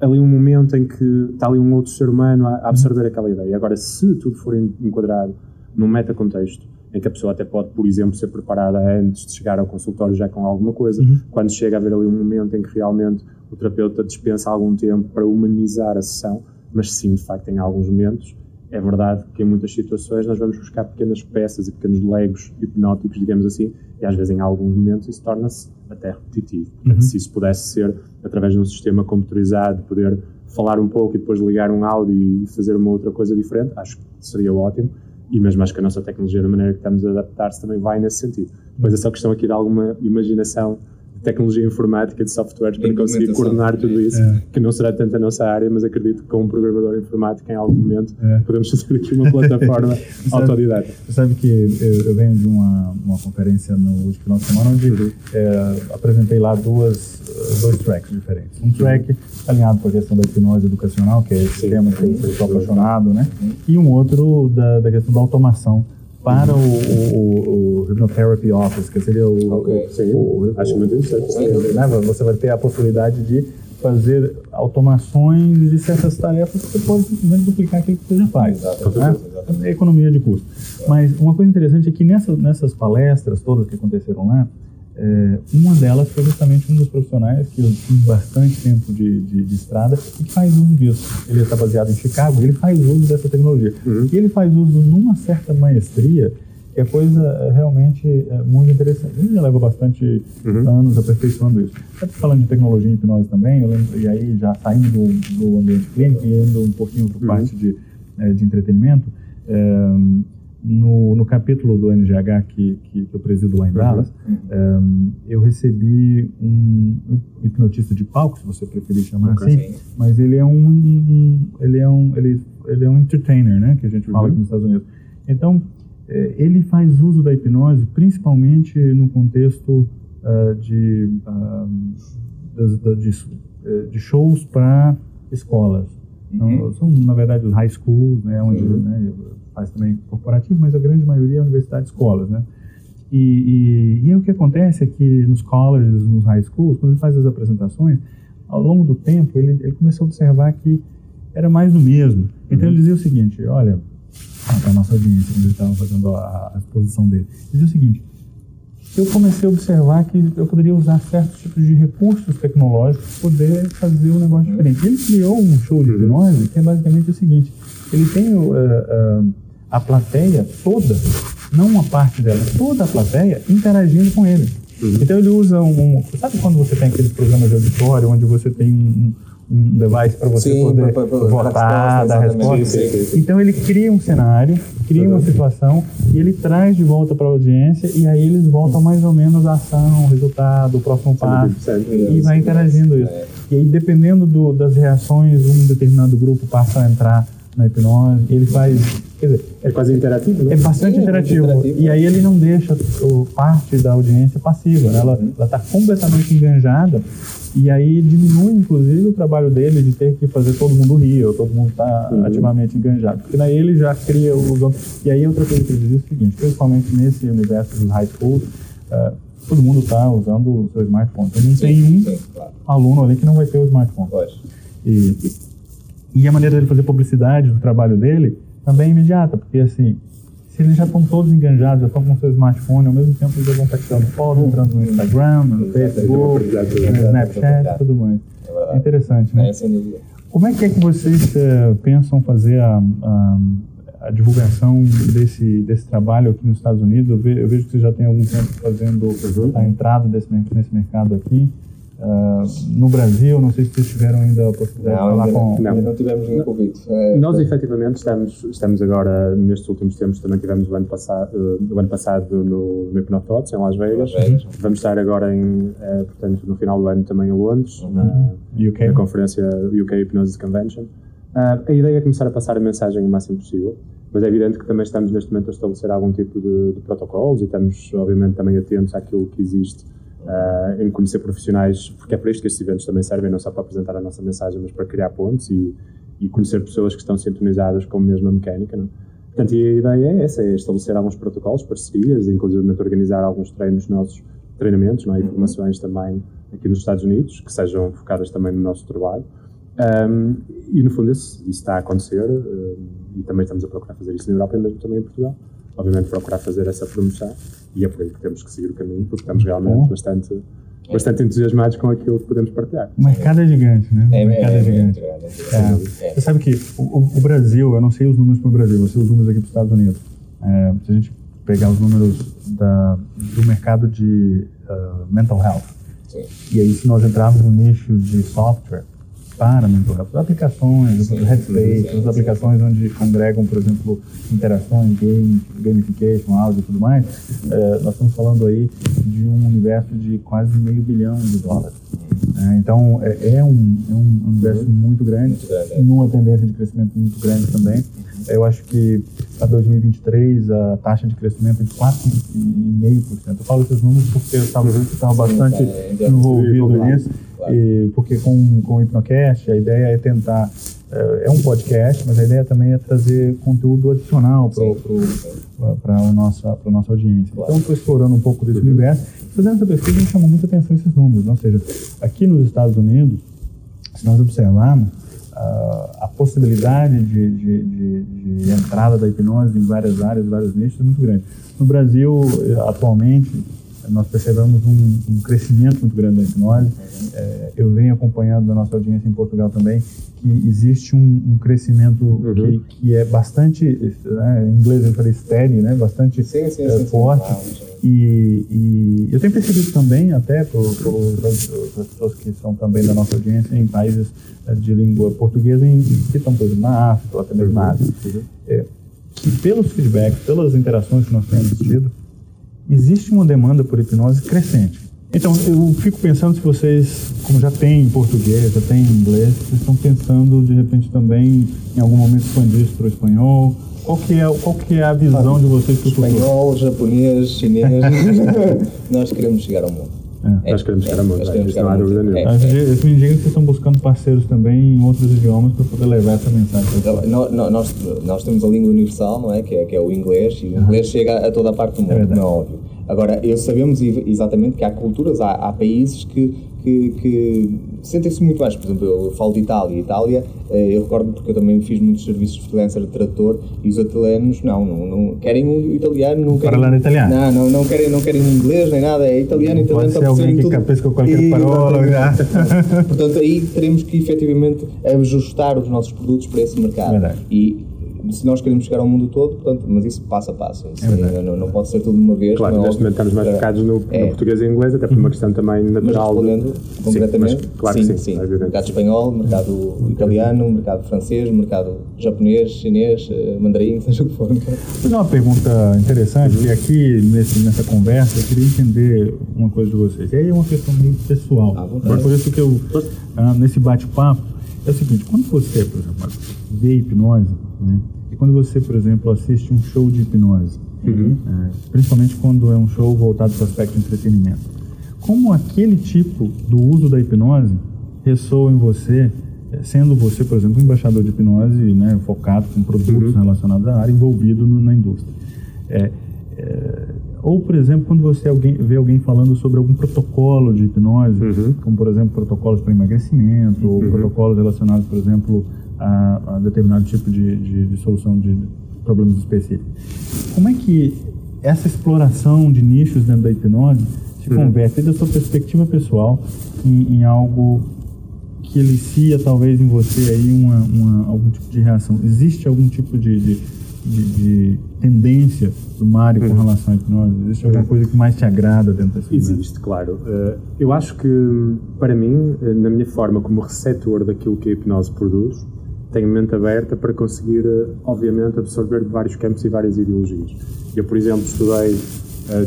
ali um momento em que está ali um outro ser humano a, absorver aquela ideia. Agora, se tudo for en- enquadrado num metacontexto, em que a pessoa até pode, por exemplo, ser preparada antes de chegar ao consultório já com alguma coisa, quando chega a haver ali um momento em que realmente o terapeuta dispensa algum tempo para humanizar a sessão, mas sim, de facto, em alguns momentos, é verdade que em muitas situações nós vamos buscar pequenas peças e pequenos legos hipnóticos, digamos assim, e às vezes em alguns momentos isso torna-se até repetitivo. Portanto, Se isso pudesse ser através de um sistema computerizado, poder falar um pouco e depois ligar um áudio e fazer uma outra coisa diferente, acho que seria ótimo. E mesmo acho que a nossa tecnologia, da maneira que estamos a adaptar-se, também vai nesse sentido. Depois é só questão aqui de alguma imaginação tecnologia informática, de softwares, para conseguir coordenar tudo isso, É. que não será tanto a nossa área, mas acredito que com um programador informático, em algum momento, É. podemos fazer aqui uma plataforma autodidata. Você sabe que eu, eu venho de uma, uma conferência no último final de semana onde é, apresentei lá duas, dois tracks diferentes. Um track alinhado com a questão da hipnose educacional, que é esse tema que eu sou apaixonado, né? E um outro da, da questão da automação para o, o, o Hypnotherapy Office, que seria o. Ok. Sim, o- acho muito interessante. Né, Você vai ter a possibilidade de fazer automações de certas tarefas que você pode simplesmente duplicar aquilo que você já faz. Né? exatamente. É Economia de custo. Mas uma coisa interessante é que nessa, nessas palestras todas que aconteceram lá, é, uma delas foi justamente um dos profissionais que eu tive bastante tempo de, de, de estrada e que faz uso disso. Ele está baseado em Chicago, ele faz uso dessa tecnologia. E ele faz uso numa certa maestria que é coisa é, realmente é, muito interessante. Ele já leva bastante anos aperfeiçoando isso. Até falando de tecnologia e hipnose também, eu lembro, e aí já saindo do, do ambiente clínico e indo um pouquinho para parte de, é, de entretenimento, é, no, no capítulo do NGH que, que, que eu presido lá em Dallas, é, eu recebi um hipnotista de palco, se você preferir chamar assim, Sim. mas ele é um, um- ele é um ele, ele é um entertainer, né, que a gente fala aqui nos Estados Unidos. Então eh, ele faz uso da hipnose principalmente no contexto ah, de, da- de, eh, de shows para escolas. Então, são na verdade os high schools, né, onde né, faz também corporativo, mas a grande maioria é universidade e escolas, né. E, e, e o que acontece é que nos colleges, nos high schools, quando ele faz as apresentações, ao longo do tempo ele, ele começou a observar que era mais do mesmo. Então ele dizia o seguinte, olha, para a nossa audiência, quando ele estava fazendo a, a exposição dele, ele dizia o seguinte, eu comecei a observar que eu poderia usar certos tipos de recursos tecnológicos para poder fazer um negócio diferente. Ele criou um show de hipnose que é basicamente o seguinte: ele tem o, eh, eh, a plateia toda, não uma parte dela, toda a plateia interagindo com ele. Então ele usa um, um- Sabe quando você tem aqueles programas de auditório onde você tem um, um device para você Sim, poder pra- pra- pra- votar, dar resposta? Então ele cria um cenário, cria uma situação e ele traz de volta para a audiência e aí eles voltam mais ou menos à ação, o resultado, o próximo passo e vai interagindo isso. É. E aí dependendo do, das reações, um determinado grupo passa a entrar na hipnose, ele faz, quer dizer, É quase interativo, não é bastante Sim, é interativo. interativo. E aí ele não deixa o, parte da audiência passiva, né? ela está completamente enganjada e aí diminui inclusive o trabalho dele de ter que fazer todo mundo rir ou todo mundo está ativamente enganjado. Porque daí ele já cria outros. E aí outra coisa que ele diz é o seguinte, principalmente nesse universo dos high schools, eh, todo mundo está usando o seu smartphone. Então não tem um Sim, claro. aluno ali que não vai ter o smartphone. Lógico. E, e a maneira dele fazer publicidade do trabalho dele também é imediata, porque assim, se eles já estão todos enganjados, já estão com seu smartphone, ao mesmo tempo eles já vão estar tirando foto, entrando no Instagram, no Facebook, no Snapchat e tudo mais. É. É interessante, né? É. Como é que é que vocês eh, pensam fazer a, a, a divulgação desse, desse trabalho aqui nos Estados Unidos? Eu, ve- eu vejo que vocês já têm algum tempo fazendo a entrada desse, nesse mercado aqui. Ah, no Brasil, não sei se vocês tiveram ainda a possibilidade de Não, falar ainda, com... não, ainda não tivemos nenhum convite. É, Nós, efetivamente, estamos, estamos agora, nestes últimos tempos, também tivemos o ano passado, eh, o ano passado no, no em Las Vegas. Las Vegas. Vamos estar agora, em, eh, portanto, no final do ano também em Londres, na, UK? na conferência UK Hypnosis Convention. Ah, a ideia é começar a passar a mensagem o máximo possível, mas é evidente que também estamos neste momento a estabelecer algum tipo de, de protocolos e estamos, obviamente, também atentos àquilo que existe ah, em conhecer profissionais, porque é para isto que estes eventos também servem, não só para apresentar a nossa mensagem, mas para criar pontos e, e conhecer pessoas que estão sintonizadas com a mesma mecânica. Não? é? Portanto, a ideia é essa, é estabelecer alguns protocolos, parcerias, inclusive organizar alguns treinos nossos, treinamentos não é? e formações também aqui nos Estados Unidos, que sejam focadas também no nosso trabalho. Um, e no fundo isso, isso está a acontecer um, e também estamos a procurar fazer isso na Europa e mesmo também em Portugal. Obviamente procurar fazer essa promoção e é por aí que temos que seguir o caminho porque estamos realmente Bom. bastante, bastante entusiasmados com aquilo que podemos partilhar. O mercado é gigante, né? É, o mercado é, é, gigante. é É. Você sabe que o, o- Brasil, eu não sei os números para o Brasil, eu sei os números aqui para os Estados Unidos. É, se a gente pegar os números da, do mercado de ah, mental health, Sim. e aí se nós entrarmos no nicho de software para mental health, as aplicações, Sim, sim. aplicações onde congregam, por exemplo, interações, game, gamification, áudio e tudo mais, é, nós estamos falando aí de um universo de quase meio bilhão de dólares. É, então, é, é um, é um universo muito grande, numa tendência de crescimento muito grande também. Eu acho que para 2023 a taxa de crescimento é de 4,5%. Eu falo esses números porque eu estava bastante de envolvido global, nisso, claro. e porque com, com o Hipnocast a ideia é tentar é, é um podcast, mas a ideia também é trazer conteúdo adicional para a nossa, nossa audiência. Claro. Então, estou explorando um pouco desse universo. Fazendo essa pesquisa, a gente chamou muita atenção esses números. Ou seja, aqui nos Estados Unidos, se nós observarmos, a possibilidade de, de, de, de, entrada da hipnose em várias áreas, vários nichos é muito grande. No Brasil, atualmente, nós percebemos um, um crescimento muito grande da hipnose. É, eu venho acompanhando da nossa audiência em Portugal também que existe um, um crescimento uhum. que, que, é bastante, né, em inglês eu falei steady, né, bastante sim, sim, é, sim, forte. E, e, eu tenho percebido também, até pelas pessoas que são também da nossa audiência em países é, de língua portuguesa, em, que estão, por exemplo, na África ou até mesmo na Ásia, uhum. é, que pelos feedbacks, pelas interações que nós temos tido, existe uma demanda por hipnose crescente. Então, eu fico pensando se vocês, como já tem em português, já tem em inglês, vocês estão pensando de repente também em algum momento expandir isso para o espanhol. Qual que é, qual que é a visão ah, de vocês para o futuro? Espanhol, japonês, chinês, nós queremos chegar ao mundo. É. Nós queremos chegar ao mundo, não há dúvida nenhuma. Isso me indica que vocês estão buscando parceiros também em outros idiomas para poder levar essa mensagem. Então, nós, nós, nós temos a língua universal, não é? Que é, que é o inglês, e o inglês chega a toda a parte do mundo, é não é óbvio. Agora, eu sabemos exatamente que há culturas, há, há países que, que, que sentem-se muito mais. Por exemplo, eu falo de Itália. Itália, eh, eu recordo porque eu também fiz muitos serviços de freelancer de tradutor e os italianos não, não, não querem um italiano, não querem. Falar italiano? Não, não, não querem, não querem inglês nem nada, é italiano, italiano Pode ser alguém que tudo. qualquer e, parola. Portanto, aí teremos que efetivamente ajustar os nossos produtos para esse mercado. Verdade. E se nós queremos chegar ao mundo todo, portanto, mas isso passo a passo. Isso é não, não, pode ser tudo de uma vez. Claro, neste momento estamos mais focados no, é. no, português e inglês, até por uma questão também natural. Mas respondendo de... concretamente, sim, mas, claro sim, sim, sim. mercado espanhol, mercado italiano, mercado francês, mercado japonês, chinês, eh, mandarim, seja o que for. Vou fazer uma pergunta interessante, e aqui nesse, nessa conversa eu queria entender uma coisa de vocês. E aí é uma questão meio pessoal. Ah, é por isso que eu, ah, nesse bate-papo, é o seguinte, quando você, por exemplo, vê hipnose, né, e quando você, por exemplo, assiste um show de hipnose, uhum. é, principalmente quando é um show voltado para o aspecto de entretenimento, como aquele tipo do uso da hipnose ressoa em você, é, sendo você, por exemplo, um embaixador de hipnose, né, focado com produtos uhum. relacionados à área, envolvido no, na indústria. É, é, ou, por exemplo, quando você alguém, vê alguém falando sobre algum protocolo de hipnose, uhum. como, por exemplo, protocolos para emagrecimento, ou uhum. protocolos relacionados, por exemplo, a, a determinado tipo de, de, de, solução de problemas específicos. Como é que essa exploração de nichos dentro da hipnose se uhum. converte, da sua perspectiva pessoal, em, em, algo que elicia talvez em você aí uma, uma, algum tipo de reação? Existe algum tipo de, de, de tendência do Mário com uhum. relação à hipnose? Existe alguma uhum. coisa que mais te agrada dentro dessa Existe, claro. Uh, eu acho que, para mim, eh, na minha forma como receptor daquilo que a hipnose produz, tenho mente aberta para conseguir, eh, obviamente, absorver de vários campos e várias ideologias. Eu, por exemplo, estudei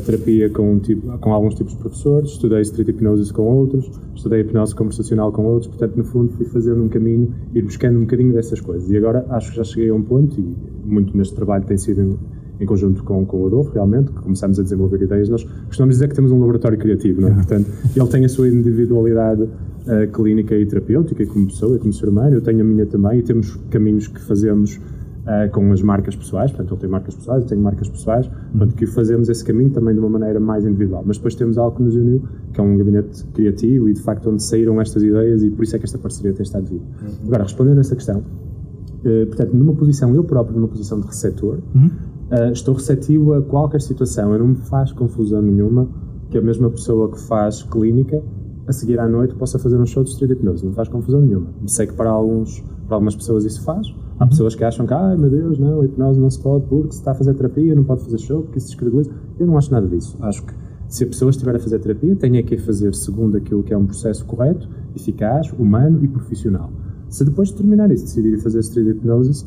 terapia com, um tipo, com alguns tipos de professores, estudei street hipnose com outros, estudei hipnose conversacional com outros, portanto, no fundo, fui fazendo um caminho, ir buscando um bocadinho dessas coisas. E agora acho que já cheguei a um ponto, e muito neste trabalho tem sido em, em conjunto com, com o Adolfo, realmente, que começamos a desenvolver ideias. Nós costumamos dizer que temos um laboratório criativo, não é? Portanto, ele tem a sua individualidade uh, clínica e terapêutica como pessoa e como ser humano, eu tenho a minha também e temos caminhos que fazemos uh, com as marcas pessoais, portanto ele tem marcas pessoais, eu tenho marcas pessoais, portanto que fazemos esse caminho também de uma maneira mais individual, mas depois temos algo que nos uniu, que é um gabinete criativo e de facto onde saíram estas ideias e por isso é que esta parceria tem estado viva. Uhum. Agora, respondendo a essa questão, uh, portanto, numa posição, eu próprio numa posição de receptor, uhum. estou receptivo a qualquer situação, eu não me faz confusão nenhuma que a mesma pessoa que faz clínica a seguir à noite possa fazer um show de street hipnose. Não faz confusão nenhuma. Sei que para, alguns, para algumas pessoas isso faz. Há pessoas que acham que, ai meu Deus, não, a hipnose não se pode porque se está a fazer terapia não pode fazer show porque isso descredibiliza. Eu não acho nada disso. Acho que se a pessoa estiver a fazer terapia, tem que fazer segundo aquilo que é um processo correto, eficaz, humano e profissional. Se depois de terminar isso decidir fazer street hipnose,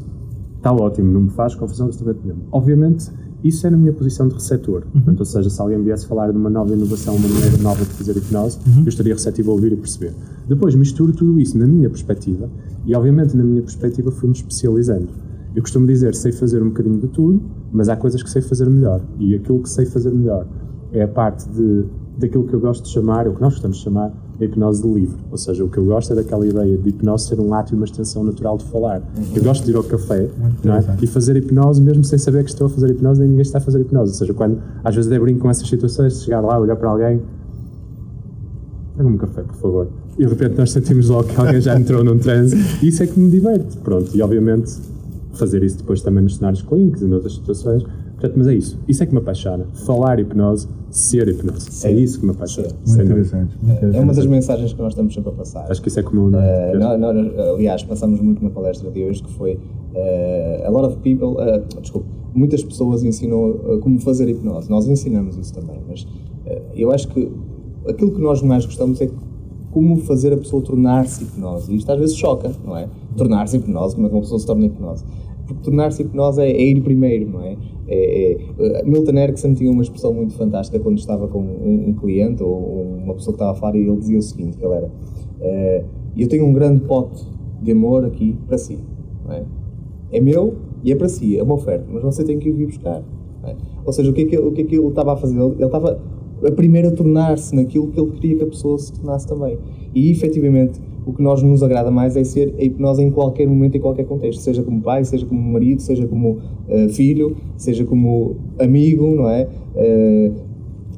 está ótimo, não me faz confusão absolutamente nenhuma. Obviamente, isso é na minha posição de receptor. Uhum. Portanto, ou seja, se alguém viesse falar de uma nova inovação, uma maneira nova de fazer hipnose, uhum. eu estaria receptivo a ouvir e perceber. Depois misturo tudo isso na minha perspectiva e, obviamente, na minha perspectiva fui-me especializando. Eu costumo dizer, sei fazer um bocadinho de tudo, mas há coisas que sei fazer melhor. E aquilo que sei fazer melhor é a parte de, daquilo que eu gosto de chamar, o que nós gostamos de chamar, a hipnose de livre. Ou seja, o que eu gosto é daquela ideia de hipnose ser um ato e uma extensão natural de falar. Eu gosto de ir ao café não é? e fazer hipnose mesmo sem saber que estou a fazer hipnose nem ninguém está a fazer hipnose. Ou seja, quando às vezes até brinco com essas situações, chegar lá, olhar para alguém, Traga-me um café, por favor. E de repente nós sentimos logo que alguém já entrou num transe. E isso é que me diverte. Pronto, e obviamente fazer isso depois também nos cenários clínicos e noutras situações. Portanto, mas é isso. Isso é que me apaixona. Falar hipnose, ser hipnose. É isso que me apaixona. Muito interessante, muito interessante. É uma das mensagens que nós estamos sempre a passar. Acho que isso é comum, não é? Uh, nós, nós, aliás, passamos muito na palestra de hoje que foi uh, a lot of people, uh, desculpe, muitas pessoas ensinam uh, como fazer hipnose. Nós ensinamos isso também, mas eu acho que aquilo que nós mais gostamos é como fazer a pessoa tornar-se hipnose. E isto às vezes choca, não é? Tornar-se hipnose, como é que uma pessoa se torna hipnose? Porque tornar-se hipnose é, é, ir primeiro, não é? É, é Milton Erickson tinha uma expressão muito fantástica quando estava com um, um, cliente ou uma pessoa que estava a falar e ele dizia o seguinte, que ele era uh, eu tenho um grande pote de amor aqui para si, é? É meu e é para si, é uma oferta, mas você tem que ir buscar. É? Ou seja, o que é que, o que, é que ele estava a fazer? Ele, ele estava a primeiro a tornar-se naquilo que ele queria que a pessoa se tornasse também. E efetivamente o que nós nos agrada mais é ser a hipnose em qualquer momento, em qualquer contexto, seja como pai, seja como marido, seja como uh, filho, seja como amigo, não é? Uh,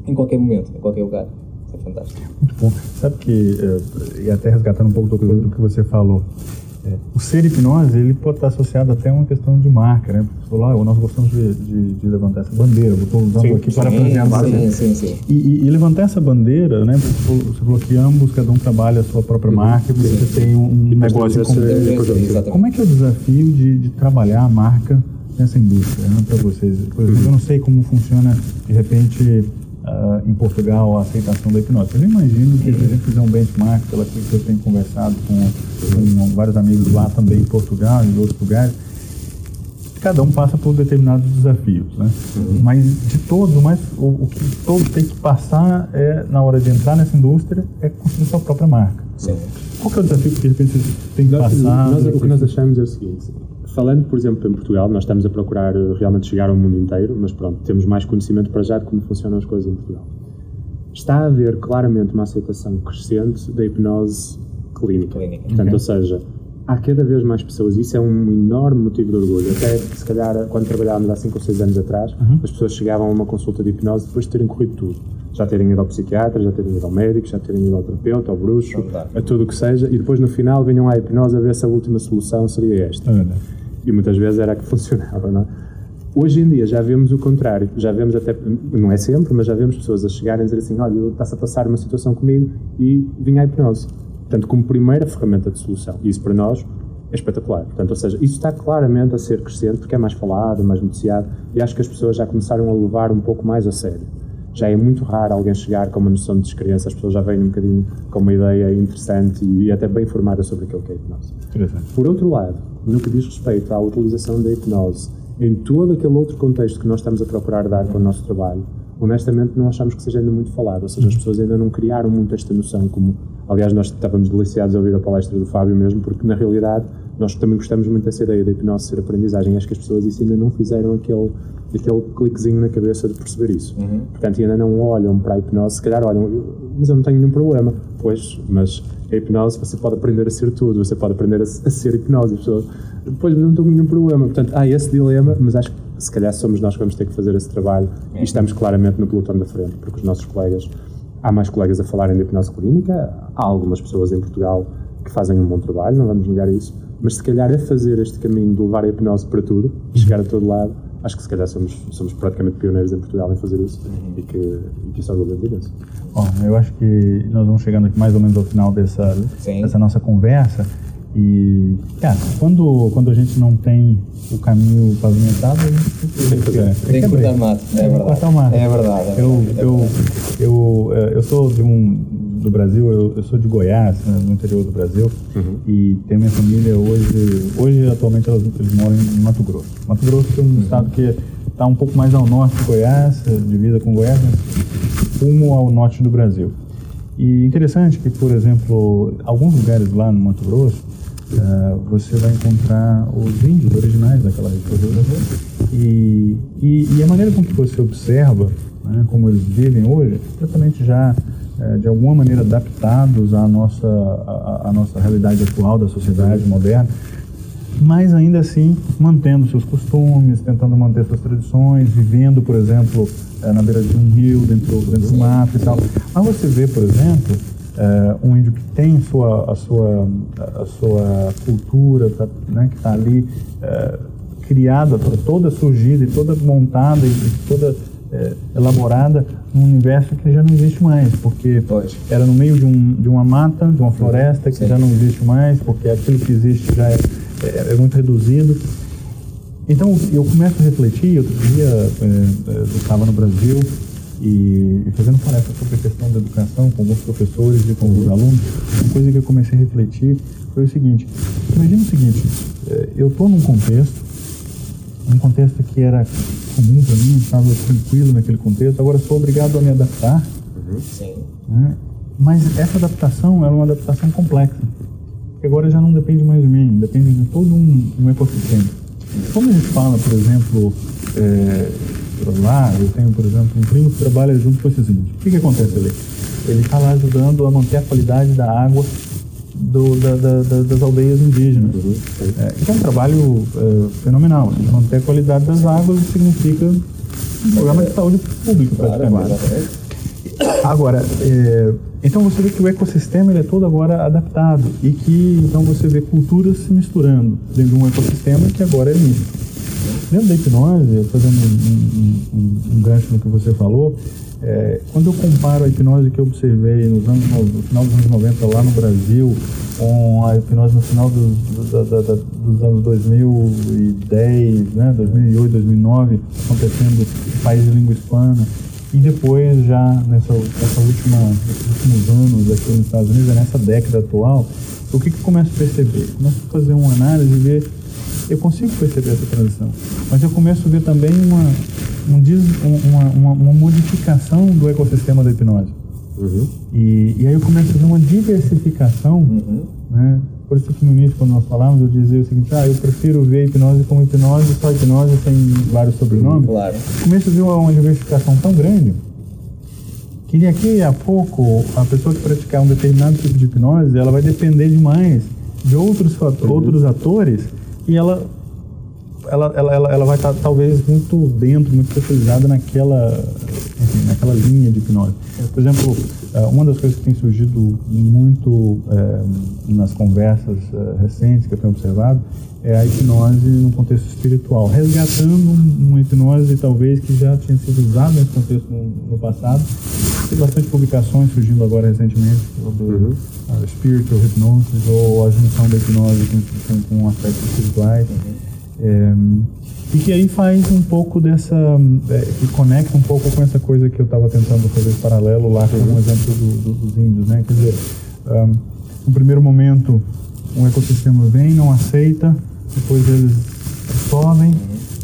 em qualquer momento, em qualquer lugar. Isso é fantástico. Muito bom. Sabe que, uh, e até resgatando um pouco do, que você falou, o ser hipnose ele pode estar associado até a uma questão de marca, né? Você falou, ah, nós gostamos de, de, de levantar essa bandeira, eu estou usando sim, aqui para fazer a marca. Sim, sim, sim. E, e, levantar essa bandeira, né? Você falou, que ambos, cada um trabalha a sua própria uhum. marca, sim. você tem um, um negócio em comum. É, Como é que é o desafio de, de trabalhar a marca nessa indústria, né, para vocês? Por exemplo, eu não sei como funciona, de repente, uh, em Portugal a aceitação da hipnose. Eu imagino que se a gente fizer um benchmark, pela que eu tenho conversado com, com vários amigos lá também em Portugal e em outros lugares, cada um passa por determinados desafios, né? Uhum. Mas de todos, mas o, o, que todos têm que passar é na hora de entrar nessa indústria é construir sua própria marca. Sim. Qual que é o desafio que de repente você tem que passar? Nós, o que nós achamos é o seguinte: falando, por exemplo, em Portugal, nós estamos a procurar eh, realmente chegar ao mundo inteiro, mas pronto, temos mais conhecimento para já de como funcionam as coisas em Portugal. Está a haver claramente uma aceitação crescente da hipnose clínica. clínica. Portanto, okay. ou seja, há cada vez mais pessoas, isso é um enorme motivo de orgulho. Até, se calhar, quando trabalhávamos há 5 ou 6 anos atrás, uhum. as pessoas chegavam a uma consulta de hipnose depois de terem corrido tudo. Já terem ido ao psiquiatra, já terem ido ao médico, já terem ido ao terapeuta, ao bruxo, a tudo o que seja, e depois no final vinham à hipnose a ver se a última solução seria esta. Uhum e muitas vezes era a que funcionava, não é? Hoje em dia já vemos o contrário, já vemos até, não é sempre, mas já vemos pessoas a chegarem a dizer assim, olha, está-se a passar uma situação comigo e vinha a hipnose. Portanto, como primeira ferramenta de solução. E isso para nós é espetacular. Portanto, ou seja, isso está claramente a ser crescente porque é mais falado, mais noticiado e acho que as pessoas já começaram a levar um pouco mais a sério. Já é muito raro alguém chegar com uma noção de descrença, as pessoas já vêm um bocadinho com uma ideia interessante e, até bem formada sobre aquilo que é hipnose. Por outro lado, no que diz respeito à utilização da hipnose em todo aquele outro contexto que nós estamos a procurar dar com o nosso trabalho, honestamente não achamos que seja ainda muito falado, ou seja, as pessoas ainda não criaram muito esta noção, como aliás nós estávamos deliciados a ouvir a palestra do Fábio mesmo, porque na realidade nós também gostamos muito dessa ideia da hipnose ser aprendizagem, acho que as pessoas isso ainda não fizeram aquele, aquele cliquezinho na cabeça de perceber isso. Uhum. Portanto, ainda não olham para a hipnose, se calhar olham, mas eu não tenho nenhum problema. Pois, mas a hipnose você pode aprender a ser tudo, você pode aprender a, a ser hipnose. Pessoas, depois não tenho nenhum problema. Portanto, há esse dilema, mas acho que se calhar somos nós que vamos ter que fazer esse trabalho e estamos claramente no pelotão da frente, porque os nossos colegas, há mais colegas a falarem de hipnose clínica, há algumas pessoas em Portugal que fazem um bom trabalho, não vamos negar isso, mas se calhar é fazer este caminho de levar a hipnose para tudo, chegar a todo lado, acho que se calhar somos, somos praticamente pioneiros em Portugal em fazer isso uhum. e, que, e que isso orgulha de imenso. Bom, eu acho que nós vamos chegando aqui mais ou menos ao final dessa, dessa nossa conversa. E, cara, quando, quando a gente não tem o caminho pavimentado, a gente tem que, é, tem que cortar mato, é verdade. o mato. É verdade. É eu, eu, eu, é, eu sou de um, do Brasil, eu, eu sou de Goiás, né, no interior do Brasil, uhum. e tenho minha família hoje, hoje atualmente elas, eles moram em Mato Grosso. Mato Grosso é um uhum. estado que está um pouco mais ao norte de Goiás, divisa com Goiás, mas rumo ao norte do Brasil. E interessante que, por exemplo, alguns lugares lá no Mato Grosso, uh, você vai encontrar os índios originais daquela região. E, e, e, a maneira com que você observa né, como eles vivem hoje é completamente já é, de alguma maneira adaptados à nossa, à, à nossa realidade atual da sociedade moderna, mas ainda assim mantendo seus costumes, tentando manter suas tradições, vivendo, por exemplo, é, na beira de um rio, dentro, dentro do mato e tal. Mas você vê, por exemplo, é, um índio que tem sua, a, sua, a sua cultura, tá, né, que está ali é, criada, toda surgida e toda montada e toda é, elaborada num universo que já não existe mais, porque Pode. era no meio de, um, de uma mata, de uma floresta que Sim. já não existe mais, porque aquilo que existe já é, é, é muito reduzido. Então eu começo a refletir, outro dia é, é, eu estava no Brasil e, e fazendo palestra sobre a questão da educação com alguns professores e com alguns alunos, uma coisa que eu comecei a refletir foi o seguinte, imagina o seguinte, é, eu estou num contexto, um contexto que era comum para mim, estava tranquilo naquele contexto, agora sou obrigado a me adaptar, uhum. Sim. Né? mas essa adaptação é uma adaptação complexa, que agora já não depende mais de mim, depende de todo um, um ecossistema. Como a gente fala, por exemplo, é, lá, eu tenho, por exemplo, um primo que trabalha junto com esses índios. O que, que acontece ali? Ele está lá ajudando a manter a qualidade da água do, da, da, da, das aldeias indígenas. Uhum. É, então é um trabalho é, fenomenal. Manter a qualidade das águas significa um programa de saúde pública, praticamente. Agora, é, então você vê que o ecossistema ele é todo agora adaptado e que então você vê culturas se misturando dentro de um ecossistema que agora é misto. Dentro da hipnose, fazendo um, um, um, gancho no que você falou, é, quando eu comparo a hipnose que eu observei nos anos, no final dos anos 90 lá no Brasil com a hipnose no final dos, da, da, da, dos anos 2010, né, 2008, 2009, acontecendo em países de língua hispana, e depois já nessa, nessa última, nesses últimos anos aqui nos Estados Unidos, nessa década atual, o que, que eu começo a perceber? Começo a fazer uma análise e ver eu consigo perceber essa transição. Mas eu começo a ver também uma, um, uma, uma, uma modificação do ecossistema da hipnose. Uhum. E, e aí eu começo a ver uma diversificação, uhum. né? Por isso que no início, quando nós falamos, eu dizia o seguinte, ah, eu prefiro ver a hipnose como hipnose, só hipnose, sem vários sobrenomes. Claro. Começo a ver uma, uma diversificação tão grande que daqui a pouco a pessoa que praticar um determinado tipo de hipnose, ela vai depender demais de outros, uhum. outros atores e ela ela, ela, ela, ela vai estar tá, talvez muito dentro, muito especializada naquela, enfim, naquela linha de hipnose. Por exemplo, eh, uma das coisas que tem surgido muito é, nas conversas é, recentes que eu tenho observado é a hipnose no contexto espiritual, resgatando uma hipnose talvez que já tinha sido usada nesse contexto no, no passado. Tem bastante publicações surgindo agora recentemente sobre uhum. a spiritual hypnosis ou a junção da hipnose com, com, com aspectos espirituais. Uhum. É, e que aí faz um pouco dessa. É, que conecta um pouco com essa coisa que eu estava tentando fazer paralelo lá com um exemplo do, do, dos índios, né? Quer dizer, um, no primeiro momento, um ecossistema vem, não aceita, depois eles sobem,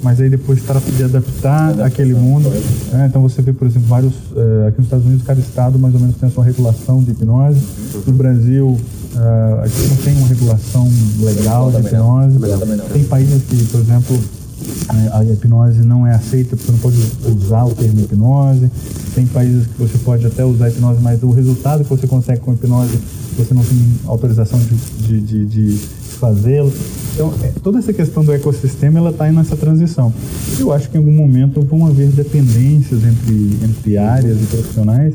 mas aí depois trata de adaptar aquele mundo. Né? Então você vê, por exemplo, vários. É, aqui nos Estados Unidos, cada estado mais ou menos tem a sua regulação de hipnose. No Brasil, Uh, a gente não tem uma regulação legal de hipnose. Tem países que, por exemplo, a hipnose não é aceita porque você não pode usar o termo hipnose. Tem países que você pode até usar hipnose, mas o resultado que você consegue com hipnose, você não tem autorização de, de, de, de fazê-lo. Então, é, toda essa questão do ecossistema, ela está nessa transição. Eu acho que em algum momento vão haver dependências entre, entre áreas e profissionais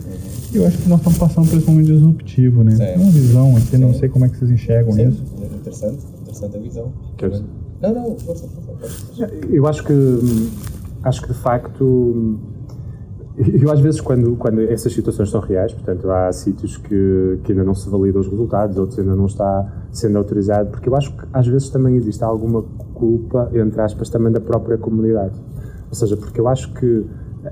eu acho que nós estamos passando por esse momento disruptivo, né? Tem uma visão aqui, não sei como é que vocês enxergam Sim. isso. É interessante, interessante a visão. Queres? Não, não, força, força, Eu acho que, acho que de facto, eu às vezes quando, quando essas situações são reais, portanto há sítios que, que ainda não se validam os resultados, outros ainda não está sendo autorizado, porque eu acho que às vezes também existe alguma culpa, entre aspas, também da própria comunidade. Ou seja, porque eu acho que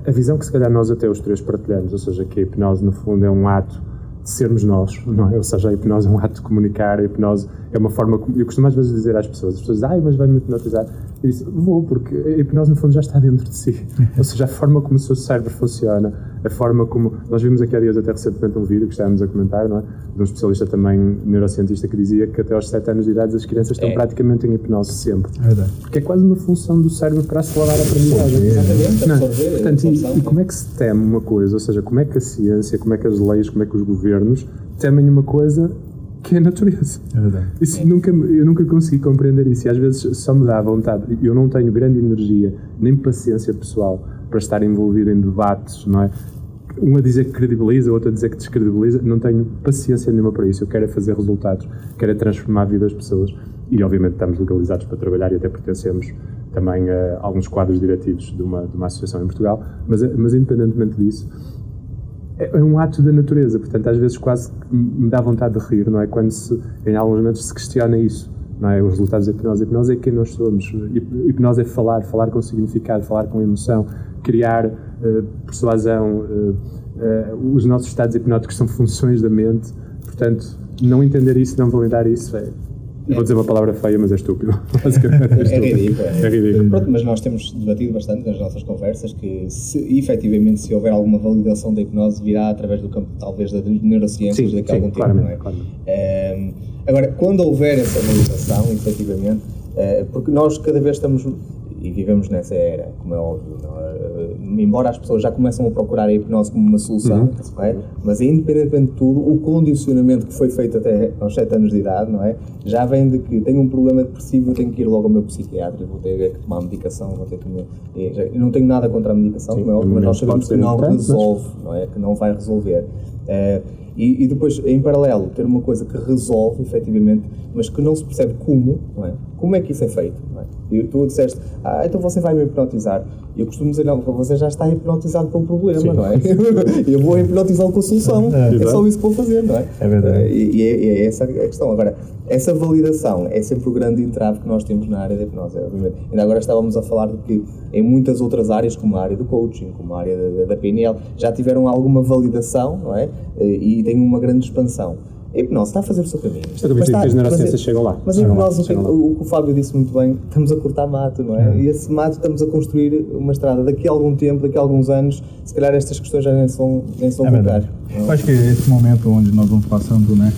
a visão que se calhar nós até os três partilhamos, ou seja, que a hipnose no fundo é um ato sermos nós, não é? Ou seja, a hipnose é um ato de comunicar, a hipnose é uma forma. Eu costumo às vezes dizer às pessoas: as pessoas dizem, ai, mas vai-me hipnotizar. Eu disse, vou, porque a hipnose no fundo já está dentro de si. Ou seja, a forma como o seu cérebro funciona, a forma como. Nós vimos aqui há dias até recentemente um vídeo que estávamos a comentar, não é? De um especialista também neurocientista que dizia que até aos 7 anos de idade as crianças estão É. praticamente em hipnose sempre. É verdade. Porque é quase uma função do cérebro para acelerar a aprendizagem. Exatamente, Não, absorver, portanto, e, e como é que se teme uma coisa? Ou seja, como é que a ciência, como é que as leis, como é que os governos temem uma coisa que é a natureza? É verdade. Isso nunca, me- eu nunca consegui compreender isso e às vezes só me dá vontade. Eu não tenho grande energia nem paciência pessoal para estar envolvido em debates, não é? Um a dizer que credibiliza, outro a dizer que descredibiliza. Não tenho paciência nenhuma para isso. Eu quero é fazer resultados, quero é transformar a vida das pessoas e, obviamente, estamos legalizados para trabalhar e até pertencemos também a alguns quadros diretivos de uma, de uma associação em Portugal. Mas, mas independentemente disso, é é um ato da natureza, portanto, às vezes quase me dá vontade de rir, não é? Quando se, em alguns momentos se questiona isso, não é? Os resultados da hipnose. A hipnose é quem nós somos. Hip- Hipnose é falar, falar com significado, falar com emoção, criar eh, persuasão. eh, os nossos estados hipnóticos são funções da mente, portanto, não entender isso, não validar isso é. Vou dizer uma palavra feia, mas é estúpido. Basicamente, é, É estúpido. ridículo. É ridículo. Pronto, mas nós temos debatido bastante nas nossas conversas que, se efetivamente, se houver alguma validação da hipnose, virá através do campo, talvez, da neurociências Sim, daqui a algum tempo, não é? claramente. Ehm, agora, quando houver essa validação, efetivamente, porque nós cada vez estamos, e vivemos nessa era, como é óbvio, não é? Embora as pessoas já começam a procurar a hipnose como uma solução, Uhum. é? mas independentemente de tudo, o condicionamento que foi feito até aos 7 anos de idade, não é? já vem de que tenho um problema depressivo, eu tenho que ir logo ao meu psiquiatra, vou ter que tomar medicação, vou ter que e Eu não tenho nada contra a medicação, Sim, como é óbvio, mas nós sabemos que não importante, mas- resolve, não é? Que não vai resolver. Eh, e, e depois, em paralelo, ter uma coisa que resolve, efetivamente, mas que não se percebe como, não é? Como é que isso é feito, é? E tu disseste, ah, então você vai me hipnotizar. E eu costumo dizer, não, você já está hipnotizado pelo problema, Sim. não é? eu vou hipnotizá-lo com a solução. É. É, só isso que vou fazer, não é? É verdade. Eh, E, e é, e é essa a questão. Agora, essa validação é sempre o grande entrave que nós temos na área da hipnose, obviamente. Ainda agora estávamos a falar de que em muitas outras áreas, como a área do coaching, como a área da, da PNL, já tiveram alguma validação, não é? Eh, E têm uma grande expansão. A hipnose está a fazer o seu caminho. Estou convencido Mas que as está- neurociências mas é- chegam lá. Mas a hipnose, o que- chegam lá. o, o que o Fábio disse muito bem, estamos a cortar mato, não é? E esse mato estamos a construir uma estrada. Daqui a algum tempo, daqui a alguns anos, se calhar estas questões já nem são, nem são É verdade. Eu acho que esse momento onde nós vamos passando, né,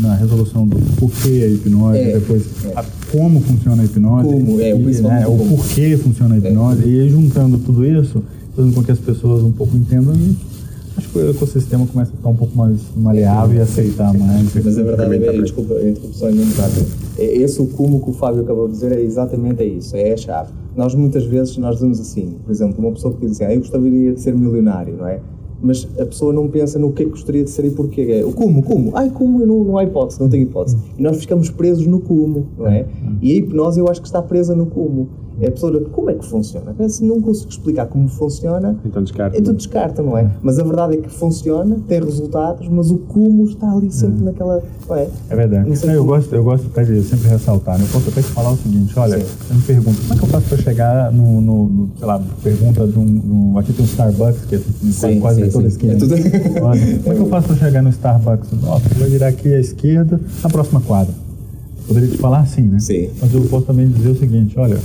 na resolução do porquê a hipnose, É, depois é. a- como funciona a hipnose, Como, é, o e, né, o porquê funciona a hipnose, e aí juntando tudo isso, fazendo com que as pessoas um pouco entendam isso, acho que o ecossistema começa a ficar um pouco mais maleável e aceitar mais. Mas a verdade é, desculpa, a interrupção é mesmo rápida. É Esse o como que o Fábio acabou de dizer é exatamente é isso, é a chave. Nós muitas vezes nós dizemos assim, por exemplo, uma pessoa que diz assim, ah, eu gostaria de ser milionário, não é? Mas a pessoa não pensa no que é que gostaria de ser e porquê. É, o como, como? Ai, como? Eu Não, não há hipótese, não tenho hipótese. E nós ficamos presos no como, não é? E a hipnose eu acho que está presa no como. É a pessoa, como é que funciona? Se não consigo explicar como funciona, Então descarta. então descarta, não é? Mas a verdade é que funciona, tem resultados, mas o como está ali sempre naquela. Não é? É verdade. Não eu, como- gosto, eu gosto até de sempre ressaltar. Né? Eu posso até te falar o seguinte: olha, Sim. eu me pergunto, como é que eu faço para chegar no, no, no, sei lá, pergunta de um, um- Aqui tem um Starbucks, que é Sim, quase sim, em toda sim. esquina. É tudo- como é que eu faço para chegar no Starbucks? Você vai virar aqui à esquerda, na próxima quadra. Poderia te falar assim, né? Sim. Mas eu posso também dizer o seguinte: olha,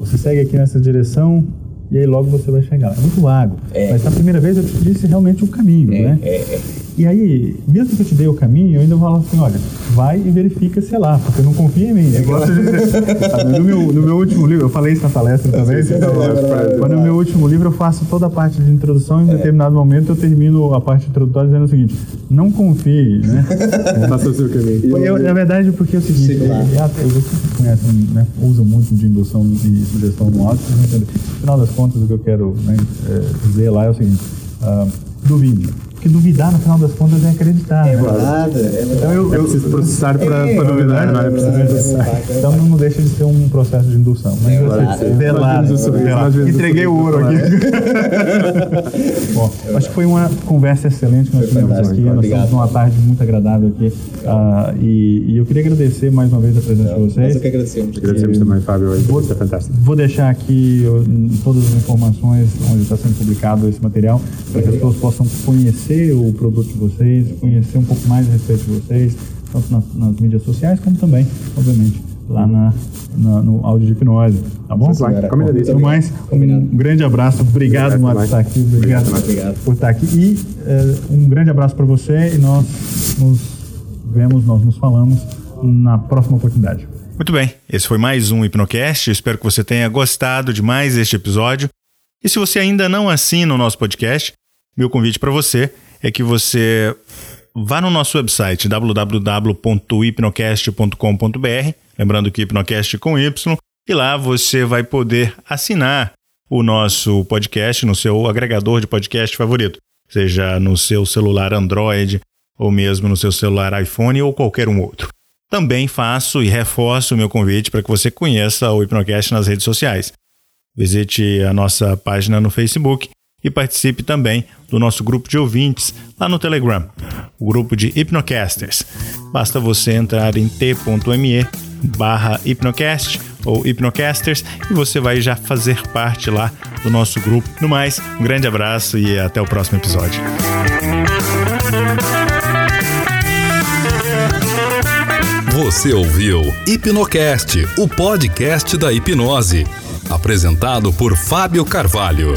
você segue aqui nessa direção. E aí logo você vai chegar. É muito vago. É. Mas na primeira vez eu te disse realmente o caminho, É, né? é, é. E aí, mesmo que eu te dei o caminho, eu ainda vou falar assim, olha, vai e verifica, sei lá, porque não confia em mim. Eu de dizer, sabe, no, meu, no meu último livro, eu falei isso na palestra também, sim, então, é é mas no meu último livro eu faço toda a parte de introdução e em determinado momento eu termino a parte introdutória dizendo o seguinte, não confie, né? Faça o seu caminho. Eu, na verdade, porque é o seguinte, Chega lá. é, é, vocês conhecem, né, usam muito de indução e sugestão no áudio, vocês. No final das contas, o que eu quero né, é, dizer lá é o seguinte, ah, duvide. Porque duvidar, no final das contas, é acreditar. É né? é verdade. Então, eu, É eu, preciso processar para, É, duvidar, não é? é preciso processar. então não deixa de ser um processo de indução. Mas É verdade. velado, o Entreguei o ouro aqui. Bom, acho que foi uma conversa excelente que nós tivemos aqui. Nós estamos numa tarde muito agradável aqui. Ah, e, e eu queria agradecer mais uma vez a presença de vocês. é que agradecemos. Agradecemos também, Fábio. Isso é fantástico. Vou deixar aqui todas as informações onde está sendo publicado esse material para que as pessoas possam conhecer conhecer o produto de vocês, conhecer um pouco mais a respeito de vocês, tanto nas, nas mídias sociais como também, obviamente, lá na, na, no áudio de hipnose, tá bom? Sim, senhora. Combinadíssimo. Então, mais, um grande abraço, obrigado, Obrigado por estar aqui, obrigado, Obrigado. por estar aqui e eh, um grande abraço para você e nós nos vemos, nós nos falamos na próxima oportunidade. Muito bem, esse foi mais um Hipnocast. Espero que você tenha gostado de mais este episódio. E se você ainda não assina o nosso podcast, meu convite para você é que você vá no nosso website www.hipnocast.com.br, lembrando que Hipnocast com Y, e lá você vai poder assinar o nosso podcast no seu agregador de podcast favorito, seja no seu celular Android ou mesmo no seu celular iPhone ou qualquer um outro. Também faço e reforço o meu convite para que você conheça o Hipnocast nas redes sociais. Visite a nossa página no Facebook e participe também do nosso grupo de ouvintes lá no Telegram, o grupo de Hipnocasters. Basta você entrar em t.me barra Hipnocast ou Hipnocasters e você vai já fazer parte lá do nosso grupo. No mais, um grande abraço e até o próximo episódio. Você ouviu Hipnocast, o podcast da hipnose. Apresentado por Fábio Carvalho.